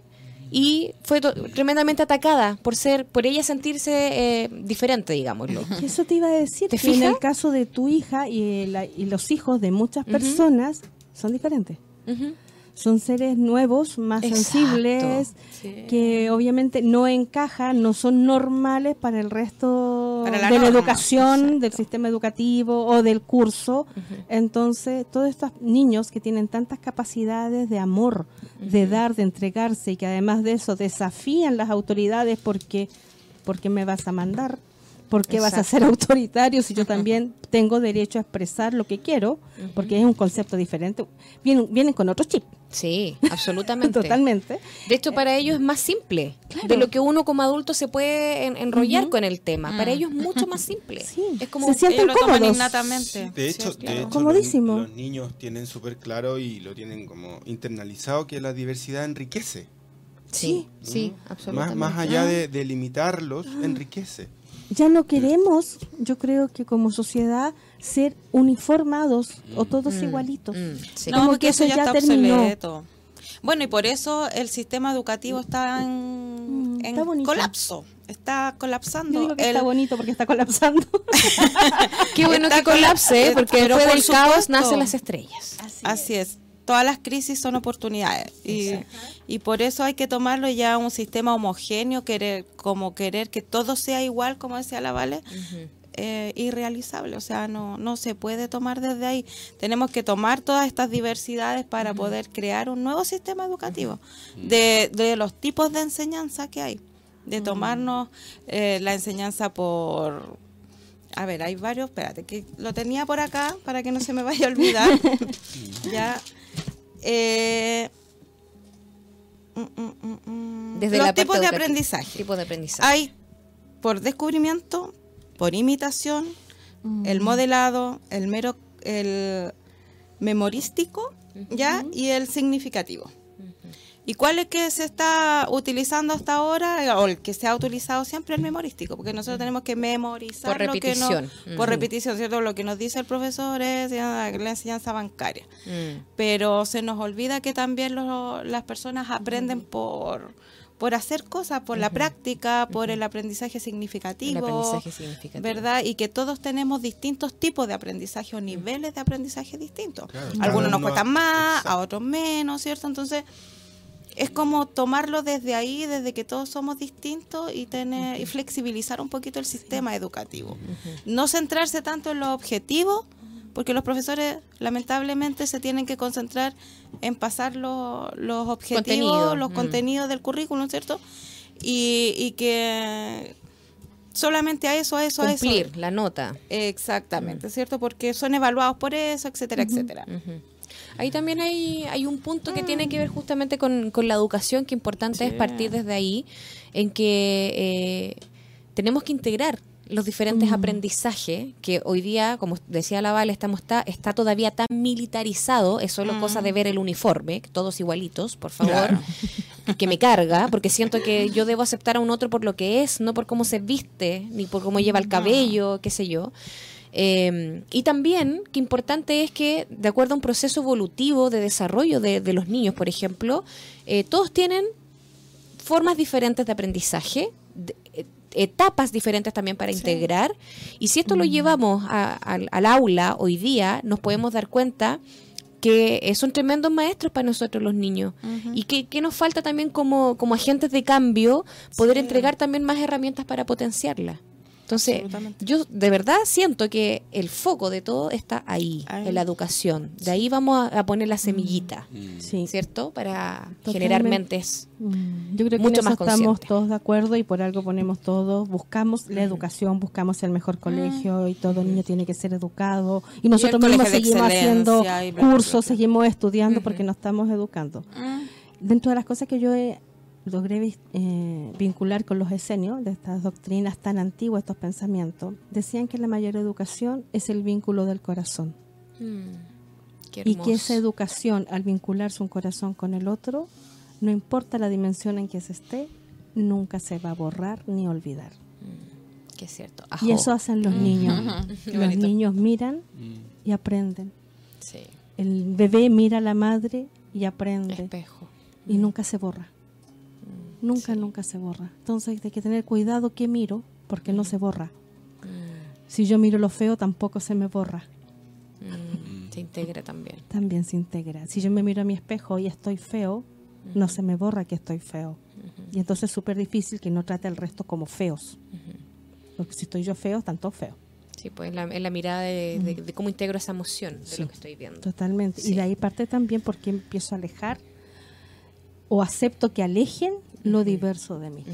y fue tremendamente atacada por ser por ella sentirse eh, diferente digámoslo. Eso te iba a decir, ¿Te que en el caso de tu hija y, la- y los hijos de muchas personas son diferentes. Son seres nuevos, más Exacto. sensibles, que obviamente no encajan, no son normales para el resto Para la de la educación, del sistema educativo o del curso. Entonces, todos estos niños que tienen tantas capacidades de amor, de dar, de entregarse y que además de eso desafían las autoridades porque, porque me vas a mandar, porque vas a ser autoritario si yo también tengo derecho a expresar lo que quiero, porque es un concepto diferente. Vienen, vienen con otro chip, sí absolutamente totalmente. de hecho para ellos es más simple de lo que uno como adulto se puede en- enrollar con el tema para ellos es mucho más simple Sí. es como Se sienten Ellos lo toman cómodos. innatamente. De hecho, Sí, de claro. hecho, Comodísimo. Los, los niños tienen súper claro y lo tienen como internalizado que la diversidad enriquece. sí sí Más, absolutamente más allá de, de limitarlos, enriquece. Ya no queremos, yo creo que como sociedad, ser uniformados o todos igualitos. Mm, sí. No, Como porque que eso eso ya, ya está terminó. obsoleto. Bueno, y por eso el sistema educativo está en, Mm, en está bonito. colapso. Está colapsando. Yo digo que El- está bonito porque está colapsando. qué bueno Está que colapse porque pero después por del caos nacen las estrellas Así es. Todas las crisis son oportunidades y, y por eso hay que tomarlo ya un sistema homogéneo, querer como querer que todo sea igual, como decía la Vale, eh, irrealizable. O sea, no, no se puede tomar desde ahí. Tenemos que tomar todas estas diversidades para poder crear un nuevo sistema educativo de, de los tipos de enseñanza que hay. De tomarnos eh, la enseñanza por... A ver, hay varios, espérate, que lo tenía por acá para que no se me vaya a olvidar. ya. Eh, mm, mm, mm. Desde los la parte tipos de educativa. aprendizaje. tipos de aprendizaje Hay por descubrimiento, por imitación, el modelado, el mero, el memorístico, ya y el significativo. ¿Y cuál es que se está utilizando hasta ahora o el que se ha utilizado siempre el memorístico? Porque nosotros tenemos que memorizar Por lo que no- repetición. por repetición, ¿cierto? Lo que nos dice el profesor es la enseñanza bancaria Mm. pero se nos olvida que también lo- las personas aprenden por, por hacer cosas, por la práctica, por el aprendizaje significativo, El aprendizaje significativo. ¿verdad? Y que todos tenemos distintos tipos de aprendizaje o niveles de aprendizaje distintos. Claro, Algunos nos cuestan más, a otros menos, ¿cierto? Entonces, es como tomarlo desde ahí, desde que todos somos distintos y tener y flexibilizar un poquito el sistema educativo. No centrarse tanto en los objetivos, porque los profesores lamentablemente se tienen que concentrar en pasar lo- los objetivos, Contenido, los mm. contenidos del currículum, ¿cierto? Y, y que solamente a eso, a eso, a eso. cumplir la nota Exactamente, ¿cierto? Porque son evaluados por eso, etcétera, etcétera. Ahí también hay, hay un punto que tiene que ver justamente con, con la educación, que importante es partir desde ahí, en que eh, tenemos que integrar los diferentes aprendizajes que hoy día, como decía la Vale, estamos está, está todavía tan militarizado, es solo cosa de ver el uniforme, todos igualitos, por favor, que me carga, porque siento que yo debo aceptar a un otro por lo que es, no por cómo se viste, ni por cómo lleva el cabello, qué sé yo. Eh, y también que importante es que, de acuerdo a un proceso evolutivo de desarrollo de, de los niños, por ejemplo, eh, todos tienen formas diferentes de aprendizaje, de- eh, etapas diferentes también para integrar. Y si esto lo llevamos a- al- al aula hoy día, nos podemos dar cuenta que eh, son tremendos maestros para nosotros los niños. Y que, que nos falta también como, como agentes de cambio poder entregar también más herramientas para potenciarla. Entonces, yo de verdad siento que el foco de todo está ahí, en la educación. De ahí vamos a, a poner la semillita, Sí. ¿cierto? Para Totalmente. generar mentes. Mm, Yo creo que Mucho en más eso estamos todos de acuerdo y por algo ponemos todos, buscamos la educación, buscamos el mejor colegio y todo niño tiene que ser educado y nosotros el mismos seguimos haciendo y cursos, seguimos estudiando porque nos estamos educando. Mm. Dentro de las cosas que yo he logré eh, vincular con los esenios de estas doctrinas tan antiguas, estos pensamientos, decían que la mayor educación es el vínculo del corazón. Mm, Y que esa educación, al vincularse un corazón con el otro, no importa la dimensión en que se esté, nunca se va a borrar ni olvidar. Que es cierto. Y eso hacen los niños. Qué Los bonito. niños miran Mm. y aprenden. Sí. El bebé mira a la madre y aprende. Espejo. y nunca se borra. Mm, Nunca, nunca se borra. Entonces hay que tener cuidado que miro, porque no se borra. mm, Si yo miro lo feo, tampoco se me borra. mm, Se integra también. También se integra. Si yo me miro a mi espejo y estoy feo, no se me borra que estoy feo. Y entonces es súper difícil que no trate al resto como feos. Porque si estoy yo feo, están todos feos. Sí, pues en la, la mirada de, de- de cómo integro esa emoción de Sí. lo que estoy viendo. Totalmente. Sí. Y de ahí parte también porque empiezo a alejar o acepto que alejen lo diverso de mí,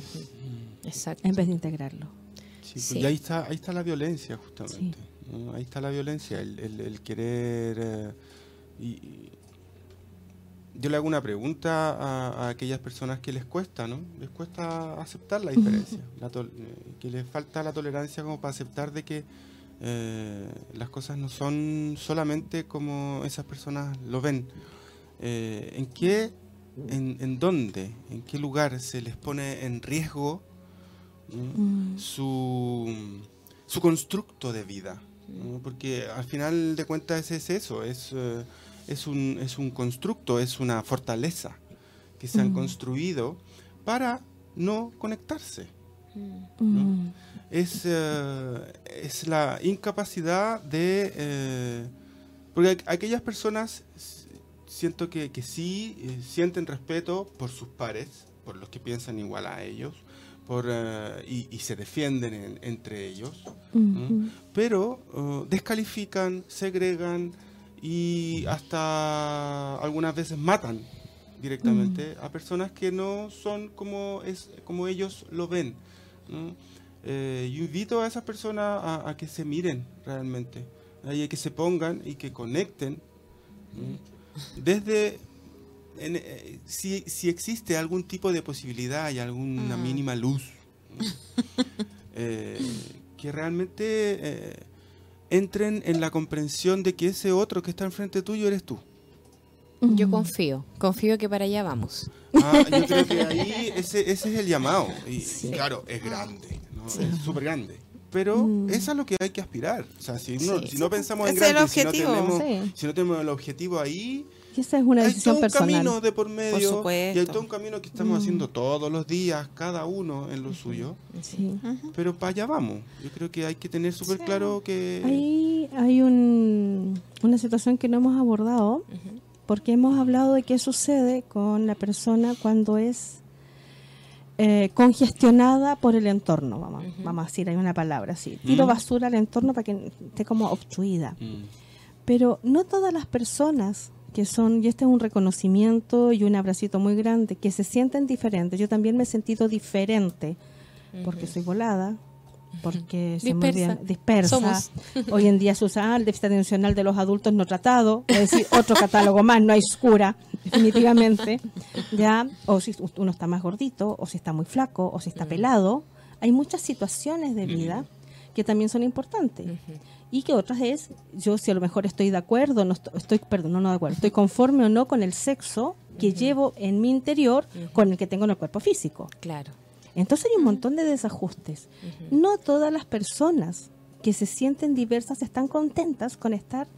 Exacto. en vez de integrarlo. Sí, pues, Sí. Y ahí está, ahí está la violencia, justamente. ¿no? Ahí está la violencia, el, el- el querer... eh, y, y- yo le hago una pregunta a, a aquellas personas que les cuesta, ¿no? Les cuesta aceptar la diferencia, la eh, que les falta la tolerancia como para aceptar de que eh, las cosas no son solamente como esas personas lo ven. Eh, ¿En qué, en, en dónde, en qué lugar se les pone en riesgo. Mm. su, su constructo de vida. ¿no? Porque al final de cuentas es eso, es, eh, es, un, es un constructo, es una fortaleza que se han Mm. construido para no conectarse. Mm. Es, eh, es la incapacidad de... eh, porque aqu- aquellas personas siento que, que sí eh, sienten respeto por sus pares, por los que piensan igual a ellos, por, eh, y, y se defienden en- entre ellos, Mm. pero eh, descalifican, segregan y hasta algunas veces matan directamente a personas que no son como, es, como ellos lo ven. Eh, yo invito a esas personas a, a que se miren realmente, y a que se pongan y que conecten. Desde en, eh, si, si existe algún tipo de posibilidad y alguna Mm. mínima luz ¿no? Eh, que realmente eh, entren en la comprensión de que ese otro que está enfrente tuyo eres tú. Yo confío, confío que para allá vamos. Ah, yo creo que ahí ese, ese es el llamado. Y claro, es grande, ¿no? es súper grande. Pero Mm. es a lo que hay que aspirar. O sea, si, uno- Sí. si no pensamos en grande, si no, objetivo. tenemos, Sí. si no tenemos el objetivo ahí, Y esa es una hay todo decisión un personal. camino de por medio. y hay todo un camino que estamos Mm. haciendo todos los días, cada uno en lo suyo. Sí. Pero para allá vamos. Yo creo que hay que tener súper claro que... Ahí hay un- una situación que no hemos abordado, porque hemos hablado de qué sucede con la persona cuando es eh, congestionada por el entorno, vamos, vamos a decir, hay una palabra así. Tiro Mm. basura al entorno para que esté como obstruida. Mm. Pero no todas las personas que son, y este es un reconocimiento y un abracito muy grande, que se sienten diferentes. Yo también me he sentido diferente, porque soy volada, porque Dispersa. bien dispersa. Somos. Hoy en día se usa ah, el déficit atencional de los adultos no tratado, es decir, otro catálogo más, no hay cura, definitivamente. ya O si uno está más gordito, o si está muy flaco, o si está pelado. Hay muchas situaciones de vida que también son importantes. Y que otras es, yo si a lo mejor estoy de acuerdo, no estoy, estoy- perdón, no, no de acuerdo, estoy conforme o no con el sexo que llevo en mi interior con el que tengo en el cuerpo físico. Claro. Entonces hay un montón de desajustes. No todas las personas que se sienten diversas están contentas con estar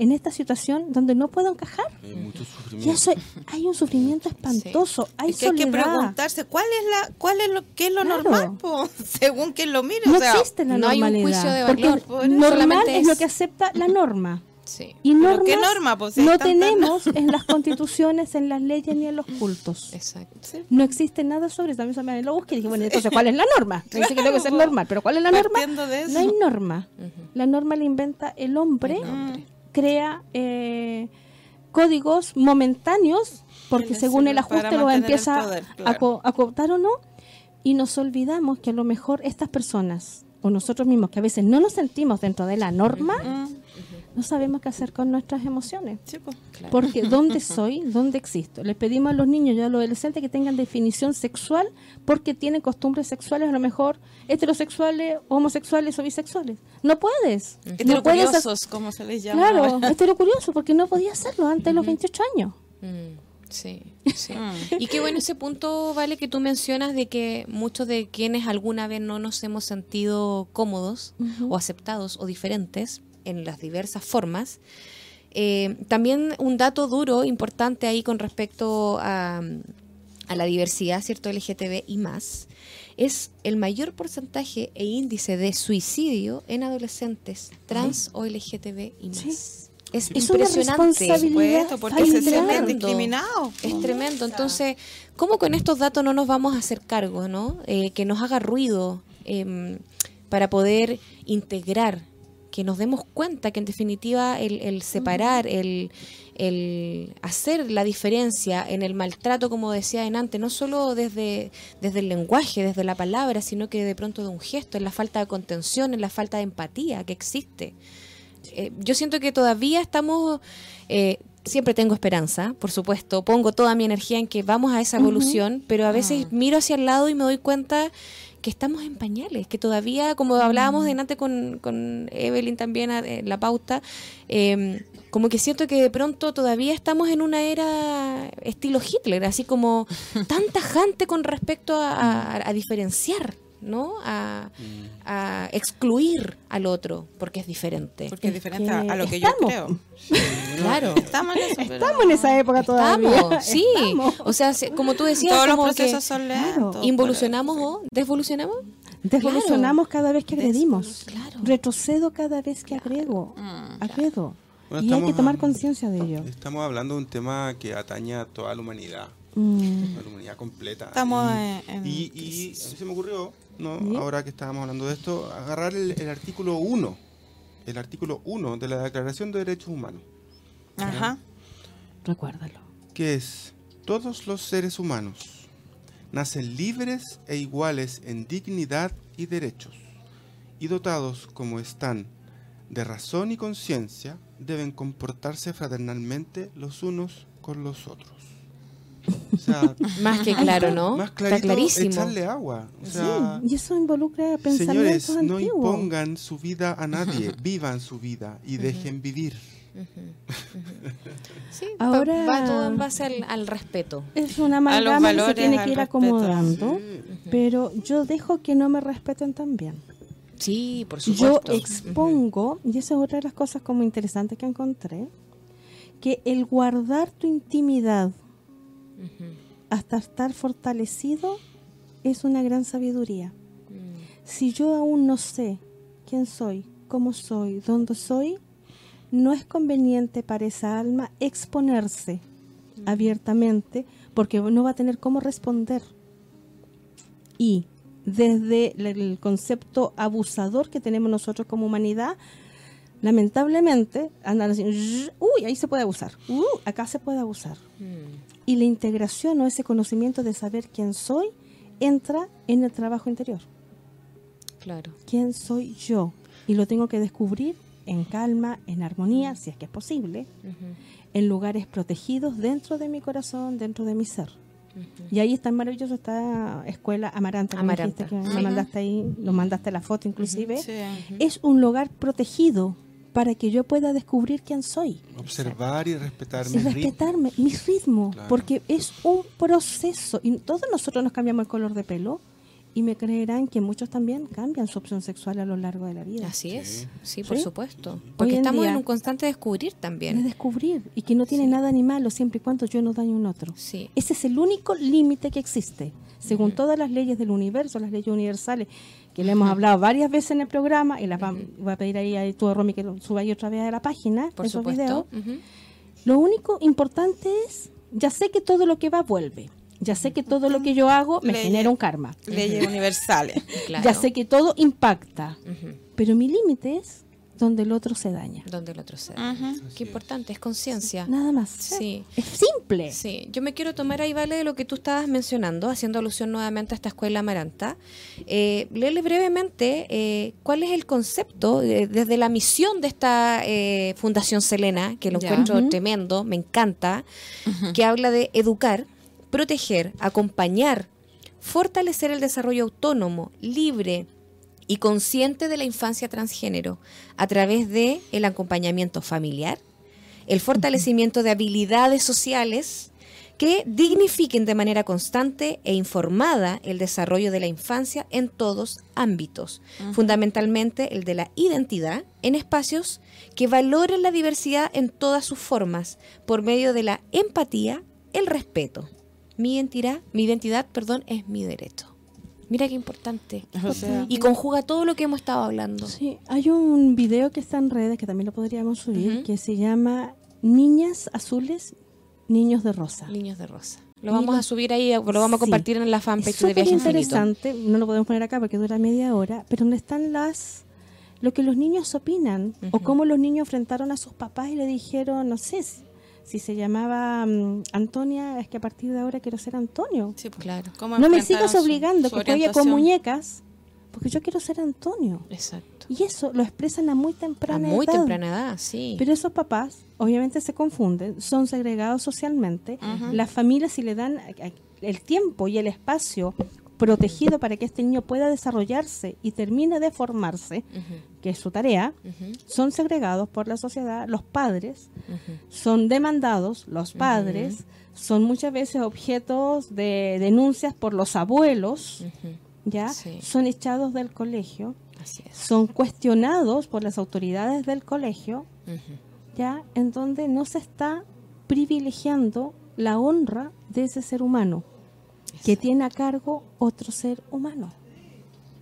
en esta situación donde no puedo encajar. Hay mucho Y sufrimiento. eso hay un sufrimiento espantoso, hay Es que hay que preguntarse cuál es la, cuál es lo, qué es lo Claro. normal, po? según quien lo mire. No o sea, existe la no hay un normalidad. juicio de porque valor, por- normal es lo que acepta la norma. Sí. Y ¿Pero normas qué norma? Pues, no tenemos en las constituciones, en las leyes ni en los cultos. Exacto. No existe nada sobre eso. A mí se me lo busqué y dije, bueno, entonces, ¿cuál es la norma? Me dice que debe ser Claro, normal, pero ¿cuál es la norma? partiendo de eso. No hay norma. La norma la inventa el hombre, El hombre. crea eh, códigos momentáneos, porque según el ajuste lo empieza poder, a, claro. co- a cooptar o no, y nos olvidamos que a lo mejor estas personas, o nosotros mismos, que a veces no nos sentimos dentro de la norma, Mm. No sabemos qué hacer con nuestras emociones. Sí, pues. Claro. Porque ¿dónde soy? ¿Dónde existo? Les pedimos a los niños y a los adolescentes que tengan definición sexual porque tienen costumbres sexuales, a lo mejor heterosexuales, homosexuales o bisexuales. No puedes. Hacer- Heterocuriosos, como se les llama. Claro, heterocurioso, porque no podía hacerlo antes de los 28 años. Mm, sí, sí. Y qué bueno ese punto, Vale, que tú mencionas de que muchos de quienes alguna vez no nos hemos sentido cómodos o aceptados o diferentes en las diversas formas. Eh, también un dato duro, importante ahí con respecto a, a la diversidad, ¿cierto? LGTB y más, es el mayor porcentaje e índice de suicidio en adolescentes trans o LGTB y más. Sí. Es, Es una impresionante. responsabilidad Supuesto, porque se sienten tremendo. discriminados. Es tremendo. Entonces, ¿cómo con estos datos no nos vamos a hacer cargo, no? Eh, que nos haga ruido em, para poder integrar, que nos demos cuenta que en definitiva el, el separar, el, el hacer la diferencia en el maltrato, como decía en antes, no solo desde, desde el lenguaje, desde la palabra, sino que de pronto de un gesto, en la falta de contención, en la falta de empatía que existe. Eh, yo siento que todavía estamos, eh, siempre tengo esperanza, por supuesto, pongo toda mi energía en que vamos a esa evolución, pero a veces miro hacia el lado y me doy cuenta que estamos en pañales, que todavía, como hablábamos de antes con, con Evelyn también en la pauta, eh, como que siento que de pronto todavía estamos en una era estilo Hitler, así como tan tajante con respecto a diferenciar, ¿no? A, a excluir al otro, porque es diferente. Porque es Es diferente que a, a lo que yo creo. Claro. Estamos en eso. Estamos en esa época todavía. Estamos, sí. Estamos. O sea, se- como tú decías, Todos los que procesos son lentos. Claro. involucionamos o desvolucionamos. Desvolucionamos cada vez que agredimos. Claro. Retrocedo cada vez que agrego. Mm. Agredo. Bueno, y hay que tomar conciencia de ello. Estamos hablando de un tema que atañe a toda la humanidad, Mm. a la humanidad completa. Estamos y, en- en y, se me ocurrió, ¿no? ¿Sí? ahora que estábamos hablando de esto, agarrar el, el artículo 1, el artículo 1 de la Declaración de Derechos Humanos, Ajá. Recuérdalo. que es, todos los seres humanos nacen libres e iguales en dignidad y derechos, y dotados como están de razón y conciencia, deben comportarse fraternalmente los unos con los otros. O sea, Más que claro, ¿no? más Está clarito clarísimo. echarle agua. O sea, sí, y eso involucra pensamientos señores, no antiguos. impongan su vida a nadie, vivan su vida y dejen vivir. Sí, Ahora- va, va todo en base al, al respeto. Es una amalgama que se tiene que ir acomodando, pero yo dejo que no me respeten también. Sí, por Yo supuesto. expongo, y esa es otra de las cosas como interesantes que encontré, que el guardar tu intimidad Hasta estar fortalecido es una gran sabiduría. Mm. Si yo aún no sé quién soy, cómo soy, dónde soy, no es conveniente para esa alma exponerse abiertamente porque no va a tener cómo responder. Y desde el- concepto abusador que tenemos nosotros como humanidad, lamentablemente andan así, "Zzz, uy, ahí se puede abusar, uh, acá se puede abusar. Mm. Y la integración o ese conocimiento de saber quién soy entra en el trabajo interior. Claro. ¿Quién soy yo? Y lo tengo que descubrir en calma, en armonía, si es que es posible, Ujú. en lugares protegidos dentro de mi corazón, dentro de mi ser. Y ahí está maravilloso esta escuela Amaranta, que me Amaranta, dijiste que sí. me mandaste ahí, lo mandaste la foto inclusive. Sí. Es un lugar protegido para que yo pueda descubrir quién soy. Observar y respetar Y mi ritmo. respetarme, mi ritmo, Claro. porque es un proceso. Y todos nosotros nos cambiamos el color de pelo y me creerán que muchos también cambian su opción sexual a lo largo de la vida. Así es, Sí. sí, por ¿Sí? supuesto. Porque en estamos día- en un constante descubrir De también. descubrir y que no tiene Sí. nada ni malo siempre y cuando yo no daño a un otro. Sí. Ese es el único límite que existe. Según todas las leyes del universo, las leyes universales, que le hemos hablado varias veces en el programa, y las va- voy a pedir ahí a tú, Romy, que lo suba ahí otra vez a la página, Por esos supuesto. videos. Lo único importante es, ya sé que todo lo que va vuelve. Ya sé que todo lo que yo hago me Leyes. genera un karma. Leyes universales. Claro. Ya sé que todo impacta. Pero mi límite es donde el otro se daña. Donde el otro se daña. Qué importante, es conciencia. Nada más. Sí. Es simple. Sí, yo me quiero tomar ahí, Vale, de lo que tú estabas mencionando, haciendo alusión nuevamente a esta escuela Amaranta. Eh, léele brevemente eh, cuál es el concepto eh, desde la misión de esta eh, Fundación Selena, que lo Ya. encuentro tremendo, me encanta, que habla de educar, proteger, acompañar, fortalecer el desarrollo autónomo, libre y consciente de la infancia transgénero a través de el acompañamiento familiar, el fortalecimiento de habilidades sociales que dignifiquen de manera constante e informada el desarrollo de la infancia en todos ámbitos, fundamentalmente el de la identidad en espacios que valoren la diversidad en todas sus formas por medio de la empatía, el respeto. Mi identidad, mi identidad, perdón, es mi derecho. Mira qué importante. O sea, Y conjuga todo lo que hemos estado hablando. Sí, hay un video que está en redes que también lo podríamos subir que se llama Niñas Azules, Niños de Rosa. Niños de rosa. Lo vamos lo- a subir ahí, lo vamos a Sí. compartir en la Es fanpage de súper Viaje Infinito. interesante, no lo podemos poner acá porque dura media hora, pero donde están las lo que los niños opinan o cómo los niños enfrentaron a sus papás y le dijeron, no sé, si, se llamaba mm, Antonia, es que a partir de ahora quiero ser Antonio. sí, pues, Claro, ¿cómo No me sigas su- obligando su que juegue con muñecas, porque yo quiero ser Antonio. exacto. Y eso lo expresan a muy A temprana muy edad. temprana edad, sí. Pero esos papás obviamente se confunden, son segregados socialmente. Las familias si le dan a- a- el tiempo y el espacio protegido para que este niño pueda desarrollarse y termine de formarse, que es su tarea, son segregados por la sociedad, los padres, son demandados, los padres, son muchas veces objetos de denuncias por los abuelos, ¿ya? Sí. Son echados del colegio, Así es. son cuestionados por las autoridades del colegio, ya en donde no se está privilegiando la honra de ese ser humano que tiene a cargo otro ser humano.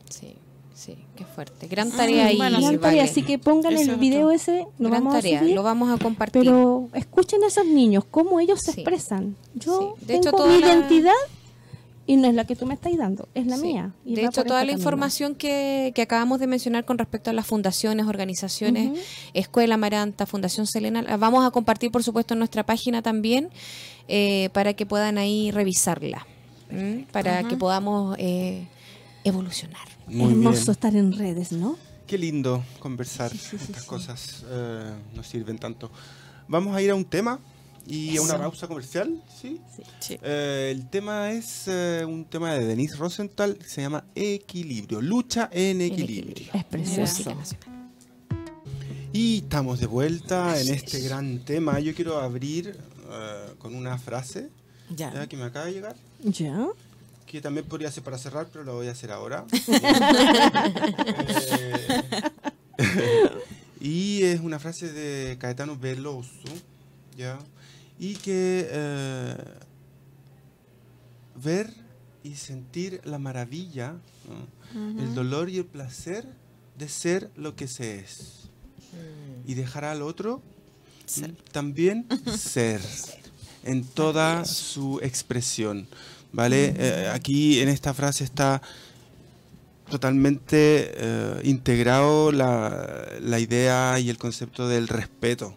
Sí, sí, qué fuerte. Gran tarea ahí, bueno, Gran tarea, vale. así que pongan Eso el video ese, lo Gran vamos tarea, a subir, lo vamos a compartir. pero escuchen a esos niños, cómo ellos se expresan. Yo Sí. De hecho, tengo toda mi la- identidad y no es la que tú me estás dando, es la Sí. mía. y De hecho, toda este la camino. información que, que acabamos de mencionar con respecto a las fundaciones, organizaciones. Escuela Maranta, Fundación Selena, la vamos a compartir, por supuesto, en nuestra página también, eh, para que puedan ahí revisarla, ¿m? para que podamos eh, evolucionar. Muy Hermoso bien. estar en redes, ¿no? Qué lindo conversar. Estas cosas eh, nos sirven tanto. Vamos a ir a un tema y a una pausa comercial, ¿sí? Sí. Eh, el tema es eh, un tema de Denise Rosenthal, se llama Equilibrio, lucha en equilibrio. Es precioso. Y estamos de vuelta en este gran tema. Yo quiero abrir eh, con una frase Ya. ya, que me acaba de llegar, ¿Ya? que también podría ser para cerrar, pero lo voy a hacer ahora. Eh, y es una frase de Caetano Veloso, ¿ya? Y que eh, ver y sentir la maravilla, ¿no? el dolor y el placer de ser lo que se es. Y dejar al otro también ser en toda su expresión. ¿Vale? Eh, aquí en esta frase está totalmente eh, integrado la, la idea y el concepto del respeto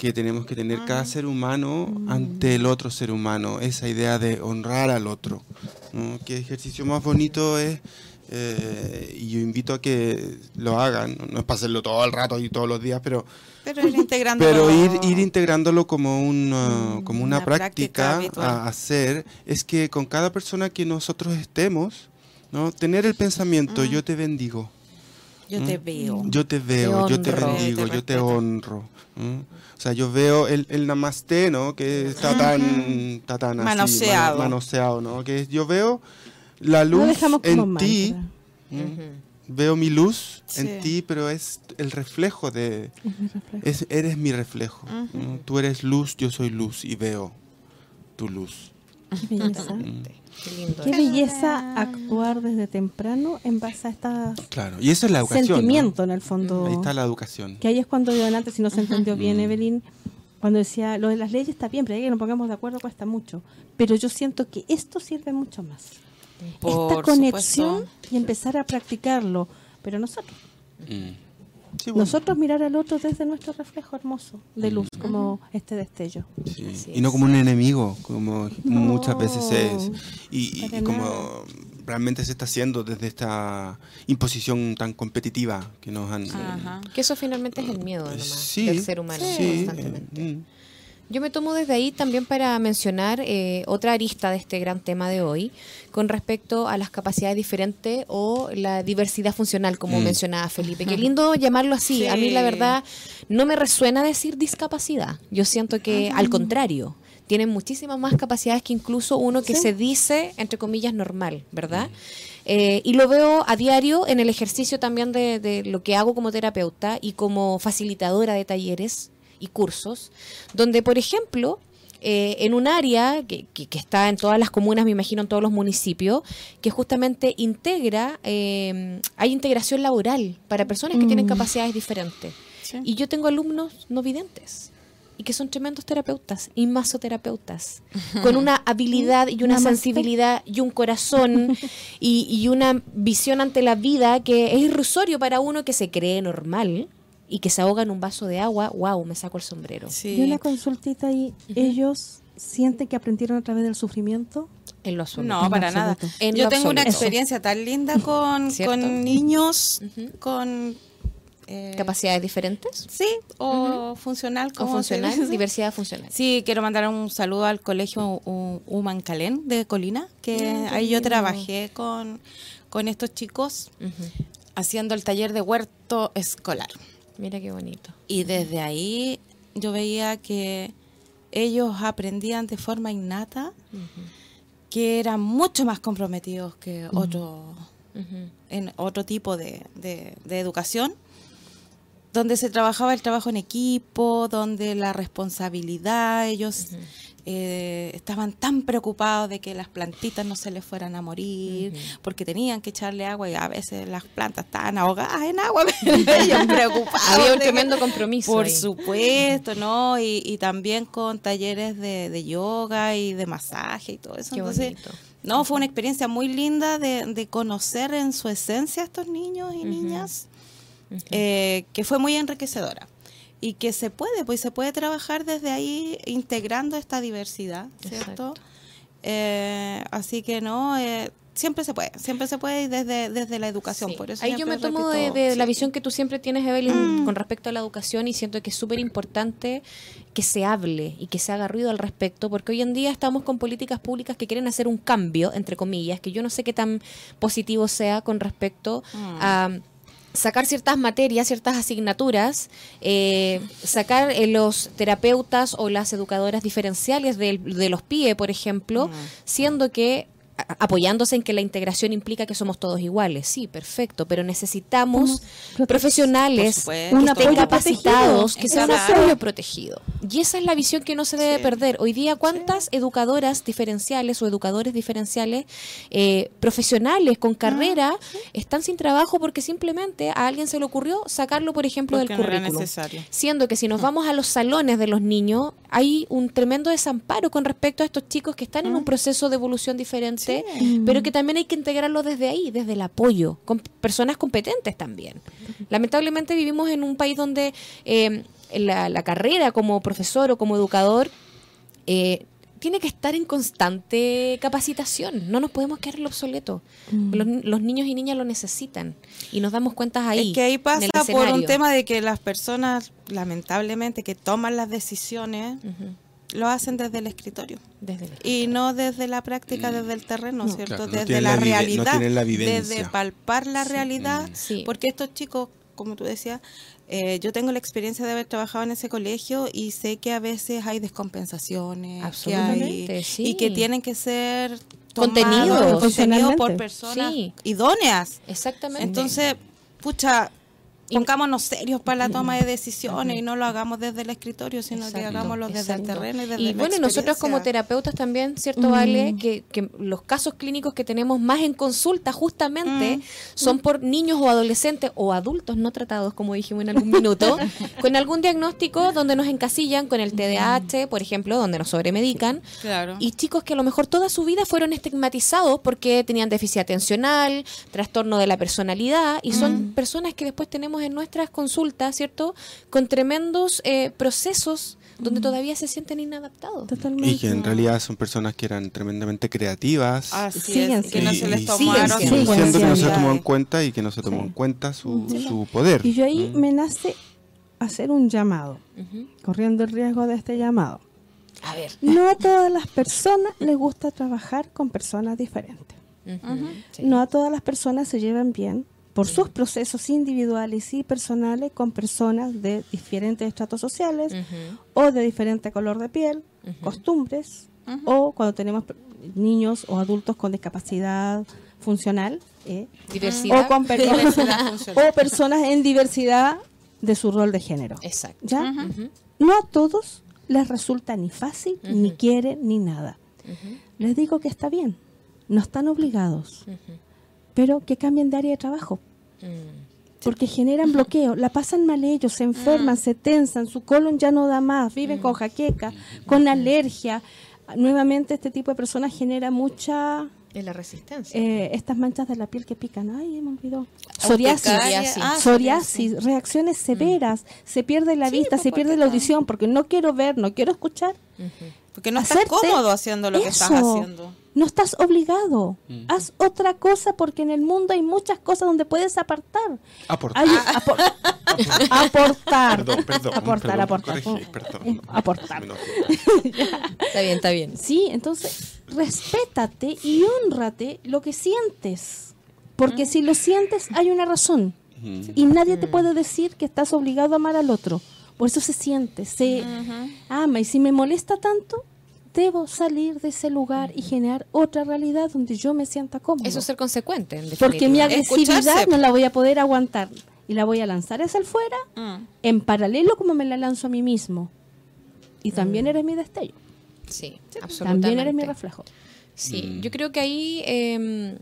que tenemos que tener cada ser humano ante el otro ser humano, esa idea de honrar al otro. ¿no? Qué ejercicio más bonito es, eh, y yo invito a que lo hagan, no es para hacerlo todo el rato y todos los días, pero, Pero ir integrando. pero ir, ir integrándolo como, un, uh, como una, una práctica, práctica a hacer, es que con cada persona que nosotros estemos, ¿no? tener el pensamiento, yo te bendigo. Yo te veo. Yo te veo, yo te bendigo, Te yo te honro. ¿m? O sea, yo veo el, el namaste, ¿no? Que está tan, está tan así, Manoseado. mano- manoseado, ¿no? Que yo veo la luz en ti, mantra. ¿m? veo mi luz Sí. en ti, pero es el reflejo de... Es mi reflejo. Es, eres mi reflejo. ¿no? Tú eres luz, yo soy luz y veo tu luz. Qué belleza. Qué lindo. Qué belleza actuar desde temprano en base a este Claro, y eso es la educación. ¿no? sentimiento en el fondo. Ahí está la educación. Que ahí es cuando yo antes, si no se entendió bien, Mm. Evelyn, cuando decía, lo de las leyes está bien, pero ahí que nos pongamos de acuerdo cuesta mucho. Pero yo siento que esto sirve mucho más. Esta conexión supuesto. y empezar a practicarlo. Pero nosotros, Mm. Sí, bueno. Nosotros mirar al otro desde nuestro reflejo hermoso de luz, como este destello. Sí, Y no como un enemigo, como No, muchas veces es. Y, y- para y como nada. realmente se está haciendo desde esta imposición tan competitiva que nos han... Ajá. Que eso finalmente es el miedo nomás, Sí, del ser humano sí, constantemente. eh, mm. Yo me tomo desde ahí también para mencionar eh, otra arista de este gran tema de hoy con respecto a las capacidades diferentes o la diversidad funcional, como Mm. mencionaba Felipe. Qué lindo llamarlo así. A mí la verdad no me resuena decir discapacidad. Yo siento que al contrario. Tienen muchísimas más capacidades que incluso uno que se dice, entre comillas, normal, ¿verdad? Eh, y lo veo a diario en el ejercicio también de, de lo que hago como terapeuta y como facilitadora de talleres y cursos, donde, por ejemplo, eh, en un área que, que- que está en todas las comunas, me imagino en todos los municipios, que justamente integra, eh, hay integración laboral para personas que tienen Mm. capacidades diferentes. Sí. Y yo tengo alumnos no videntes y que son tremendos terapeutas y masoterapeutas, con una habilidad y una Namaste. sensibilidad y un corazón y, y una visión ante la vida que es irrisorio para uno que se cree normal y que se ahoga en un vaso de agua, wow, me saco el sombrero. Sí. Y una consultita ahí, ¿ellos sienten que aprendieron a través del sufrimiento? En lo absoluto. No, En para nada. En Yo tengo una experiencia tan linda con, con niños con... eh, ¿Capacidades diferentes? Sí, o funcional. ¿O como se funcional? dice. Diversidad funcional. Sí, quiero mandar un saludo al colegio Humancalén de Colina, que qué ahí yo trabajé con, con estos chicos haciendo el taller de huerto escolar. Mira qué bonito. Y desde ahí yo veía que ellos aprendían de forma innata, que eran mucho más comprometidos que otros Ujú. en otro tipo de, de- de educación, donde se trabajaba el trabajo en equipo, donde la responsabilidad, ellos eh, estaban tan preocupados de que las plantitas no se les fueran a morir, porque tenían que echarle agua y a veces las plantas estaban ahogadas en agua, ellos preocupados. Había un tremendo compromiso. por ahí. supuesto, ¿no? Y, y también con talleres de, de yoga y de masaje y todo eso. Qué Entonces, bonito. no, fue una experiencia muy linda de, de conocer en su esencia a estos niños y niñas, eh, que fue muy enriquecedora. Y que se puede, pues se puede trabajar desde ahí integrando esta diversidad, ¿cierto? Eh, así que no, eh, siempre se puede, siempre se puede y desde, desde la educación. Sí. Por eso Ahí yo me tomo de, repito, de la sí. visión que tú siempre tienes, Evelyn, Mm. con respecto a la educación y siento que es súper importante que se hable y que se haga ruido al respecto, porque hoy en día estamos con políticas públicas que quieren hacer un cambio, entre comillas, que yo no sé qué tan positivo sea con respecto Mm. a sacar ciertas materias, ciertas asignaturas, eh, sacar eh, los terapeutas o las educadoras diferenciales de, los PIE, por ejemplo, Mm. siendo que apoyándose en que la integración implica que somos todos iguales. Sí, perfecto, pero necesitamos prote- profesionales Por supuesto. que Un estén apoyo capacitados, que sean apoyo protegido. Y esa es la visión que no se debe Sí. perder. Hoy día, ¿cuántas educadoras diferenciales o educadores diferenciales eh, profesionales con carrera están sin trabajo porque simplemente a alguien se le ocurrió sacarlo, por ejemplo, Porque del no era currículum? necesario. Siendo que si nos vamos a los salones de los niños, hay un tremendo desamparo con respecto a estos chicos que están en un proceso de evolución diferente, pero que también hay que integrarlo desde ahí, desde el apoyo, con personas competentes también. Lamentablemente vivimos en un país donde eh, la, la carrera como profesor o como educador eh, tiene que estar en constante capacitación. No nos podemos quedar en lo obsoleto. Los, los niños y niñas lo necesitan y nos damos cuenta ahí. Es que ahí pasa por un tema de que las personas, lamentablemente, que toman las decisiones. Lo hacen desde el escritorio. Desde el Y no desde la práctica, desde el terreno, No. ¿cierto? Claro, no desde la, no realidad. tienen la. Desde palpar la realidad. Sí. Porque estos chicos, como tú decías, eh, yo tengo la experiencia de haber trabajado en ese colegio y sé que a veces hay descompensaciones. que hay- Absolutamente, sí. Y que tienen que ser Contenidos. por personas Sí. idóneas. Exactamente. Entonces, pucha, pongámonos serios para la toma de decisiones y no lo hagamos desde el escritorio, sino que Exacto, hagámoslo desde el terreno y desde Y la bueno, y nosotros como terapeutas también, ¿cierto, Mm. Vale? Que, que los casos clínicos que tenemos más en consulta justamente Mm. son por niños o adolescentes o adultos no tratados, como dijimos en algún minuto, con algún diagnóstico donde nos encasillan con el TDAH, por ejemplo, donde nos sobremedican. Claro. Y chicos que a lo mejor toda su vida fueron estigmatizados porque tenían déficit atencional, trastorno de la personalidad, y son personas que después tenemos vemos en nuestras consultas, ¿cierto? Con tremendos eh, procesos donde todavía se sienten inadaptados. Totalmente. Y que en realidad son personas que eran tremendamente creativas. Así Siguen es, que no se les tomaron que no se Sí. tomó en cuenta y que no se tomó Sí. en cuenta su, su poder. Y yo ahí ¿Mm? me nace hacer un llamado, Ujú. corriendo el riesgo de este llamado. A ver. No a todas las personas les gusta trabajar con personas diferentes. Ujú. Sí. No a todas las personas se llevan bien por sus procesos individuales y personales con personas de diferentes estratos sociales o de diferente color de piel, costumbres, o cuando tenemos niños o adultos con discapacidad funcional, ¿eh? Diversidad. o, con per- Diversidad funcional. o personas en diversidad de su rol de género. Exacto. ¿ya? No a todos les resulta ni fácil, ni quieren, ni nada. Les digo que está bien, no están obligados. Pero que cambien de área de trabajo, Mm. porque generan bloqueo, la pasan mal ellos, se enferman, se tensan, su colon ya no da más, viven con jaqueca, con alergia. Nuevamente este tipo de personas genera mucha la resistencia. eh, estas manchas de la piel que pican. Ay, me olvidó. Psoriasis. Psoriasis. Ah, Psoriasis, reacciones severas, se pierde la Sí, vista, pues, se pierde la audición porque no quiero ver, no quiero escuchar. Porque no estás Hacerte cómodo haciendo lo que estás haciendo. No estás obligado. Mm. Haz otra cosa porque en el mundo hay muchas cosas donde puedes apartar. Aportar. Hay- apor- aportar. Perdón, perdón, Aportar, perdón, aportar. corregí, perdón. Eh, aportar. Está bien, está bien. Sí, entonces respétate y honrate lo que sientes. Porque si lo sientes hay una razón. Ujú. Y nadie te puede decir que estás obligado a amar al otro. Por eso se siente, se ama. Y si me molesta tanto, debo salir de ese lugar y generar otra realidad donde yo me sienta cómodo. Eso es ser consecuente, en Porque mi agresividad Escucharse. no la voy a poder aguantar. Y la voy a lanzar hacia el fuera Mm. en paralelo como me la lanzo a mí mismo. Y también eres mi destello. Sí, absolutamente. También eres mi reflejo. Sí, Mm. yo creo que ahí, eh,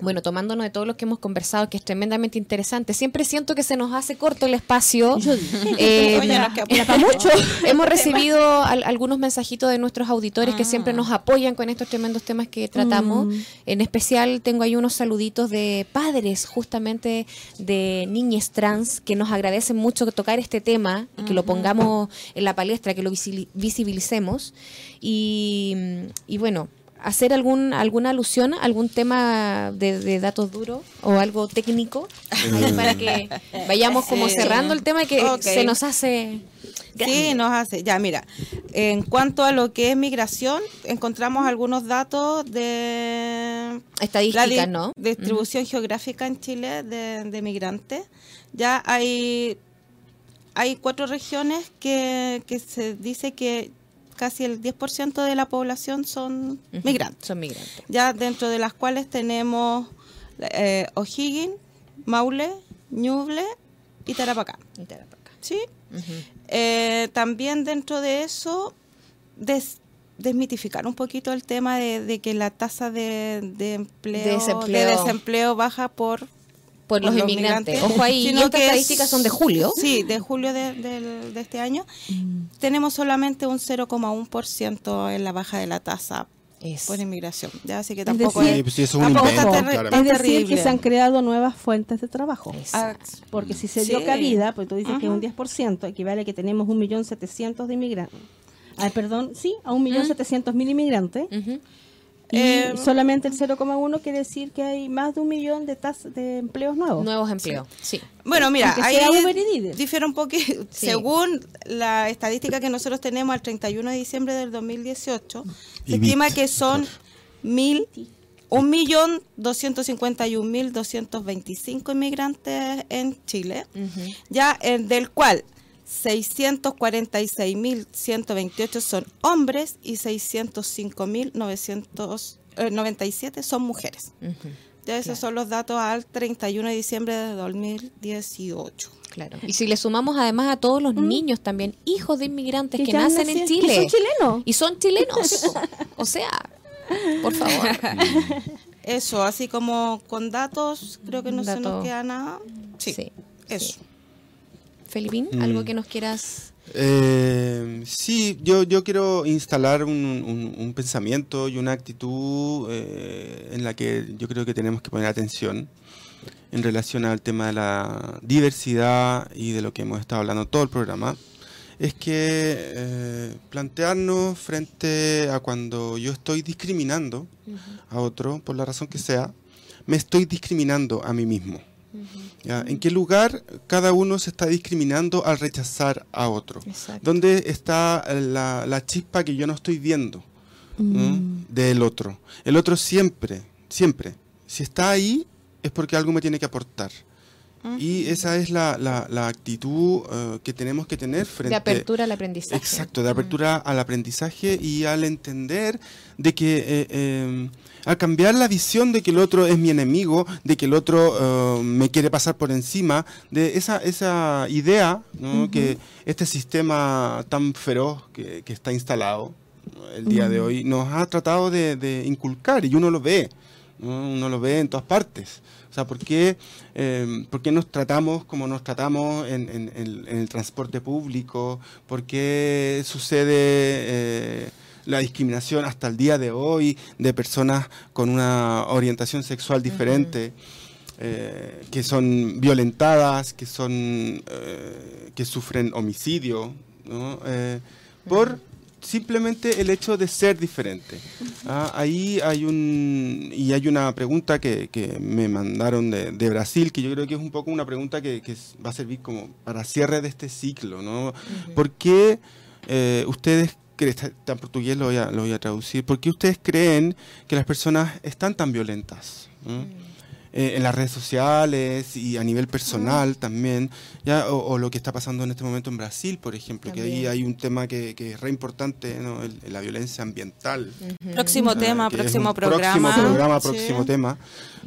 bueno, tomándonos de todo lo que hemos conversado, que es tremendamente interesante, siempre siento que se nos hace corto el espacio. Eh, Oye, para mucho. Hemos recibido al- algunos mensajitos de nuestros auditores que Ah. siempre nos apoyan con estos tremendos temas que tratamos. Mm. En especial tengo ahí unos saluditos de padres justamente de niñas trans que nos agradecen mucho tocar este tema y que lo pongamos en la palestra, que lo visi- visibilicemos. Y, y bueno, hacer algún alguna alusión a algún tema de, de datos duros o algo técnico ahí para que vayamos como Sí. cerrando el tema que se nos hace Sí, nos hace. Ya, mira, en cuanto a lo que es migración, encontramos algunos datos de di- ¿no? distribución geográfica en Chile de, de migrantes. Ya hay, hay cuatro regiones que, que se dice que casi el 10% de la población son Ujú. migrantes. Son migrantes. Ya dentro de las cuales tenemos eh, O'Higgins, Maule, Ñuble y Tarapacá. Y Tarapacá. ¿Sí? Ujú. Eh, también dentro de eso, des- desmitificar un poquito el tema de, de que la tasa de, de empleo, de Desempleo. desempleo baja por, Por los inmigrantes. Ojo ahí, y sino estas que es- estadísticas son de julio. Sí, de julio de, del- de este año. Tenemos solamente un 0,1% en la baja de la tasa Es- por inmigración. ¿ya? Así que Es tampoco decir, Sí, es... pues sí, eso es tampoco invento. Es decir, que se han creado nuevas fuentes de trabajo. Ah, Exacto. Porque si se Sí. dio cabida, pues tú dices que Ajá. un 10% equivale a que tenemos 1.700.000 de inmigrantes. Ah, perdón, sí, a 1.700.000 inmigrantes. Ujú. Y Eh, solamente el 0,1 quiere decir que hay más de un millón de, tas- de empleos nuevos. Nuevos empleos. Sí. Bueno, mira, ahí difiere un poquito. Sí. Según la estadística que nosotros tenemos al 31 de diciembre del 2018, Y se estima que son mil, un millón doscientos cincuenta y un mil doscientos veinticinco inmigrantes en Chile, ya eh, del cual 646.128 son hombres y 605.997 son mujeres. Ujú. Ya esos son los datos al 31 de diciembre de 2018. Claro. Y si le sumamos además a todos los niños también, hijos de inmigrantes que, nacen en Chile. Que son chilenos. Y son chilenos. o sea, por favor. Eso, así como con datos, creo que no se nos queda nada. Sí, Sí, eso. sí. Felipín, Mm. algo que nos quieras. Eh, sí, yo, yo quiero instalar un, un- un pensamiento y una actitud eh, en la que yo creo que tenemos que poner atención. en relación al tema de la diversidad y de lo que hemos estado hablando todo el programa, es que eh, plantearnos frente a cuando yo estoy discriminando a otro, por la razón que sea, me estoy discriminando a mí mismo. ¿Ya? ¿En qué lugar cada uno se está discriminando al rechazar a otro? Exacto. ¿Dónde está la, la chispa que yo no estoy viendo ¿no? del otro? El otro siempre, siempre, si está ahí es porque algo me tiene que aportar. Y esa es la, la- la actitud eh, que tenemos que tener frente De apertura al aprendizaje. Exacto, de apertura al aprendizaje y al entender de que eh, eh, al cambiar la visión de que el otro es mi enemigo, de que el otro eh, me quiere pasar por encima, de esa, esa idea ¿no? que este sistema tan feroz que, que está instalado el día de hoy nos ha tratado de, de inculcar y uno lo ve, ¿no? uno lo ve en todas partes. O sea, ¿por qué, eh, por qué nos tratamos como nos tratamos en, en- en- en el transporte público? ¿Por qué sucede eh, la discriminación hasta el día de hoy de personas con una orientación sexual diferente? eh, que son violentadas, que son eh, que sufren homicidio, ¿no? Eh, por simplemente el hecho de ser diferente. Ah, ahí hay un y hay una pregunta que, que me mandaron de, de Brasil que yo creo que es un poco una pregunta que, que va a servir como para cierre de este ciclo, ¿no? ¿Por qué eh, ustedes cre- está, está en portugués lo voy, a, lo voy a traducir? ¿Por qué ustedes creen que las personas están tan violentas? ¿no? Eh, en las redes sociales y a nivel personal también, ya o, o lo que está pasando en este momento en Brasil, por ejemplo, que ahí hay un tema que, que es re importante, ¿no? El- la violencia ambiental. Próximo Ah, tema, próximo programa. Próximo programa, Sí. próximo tema.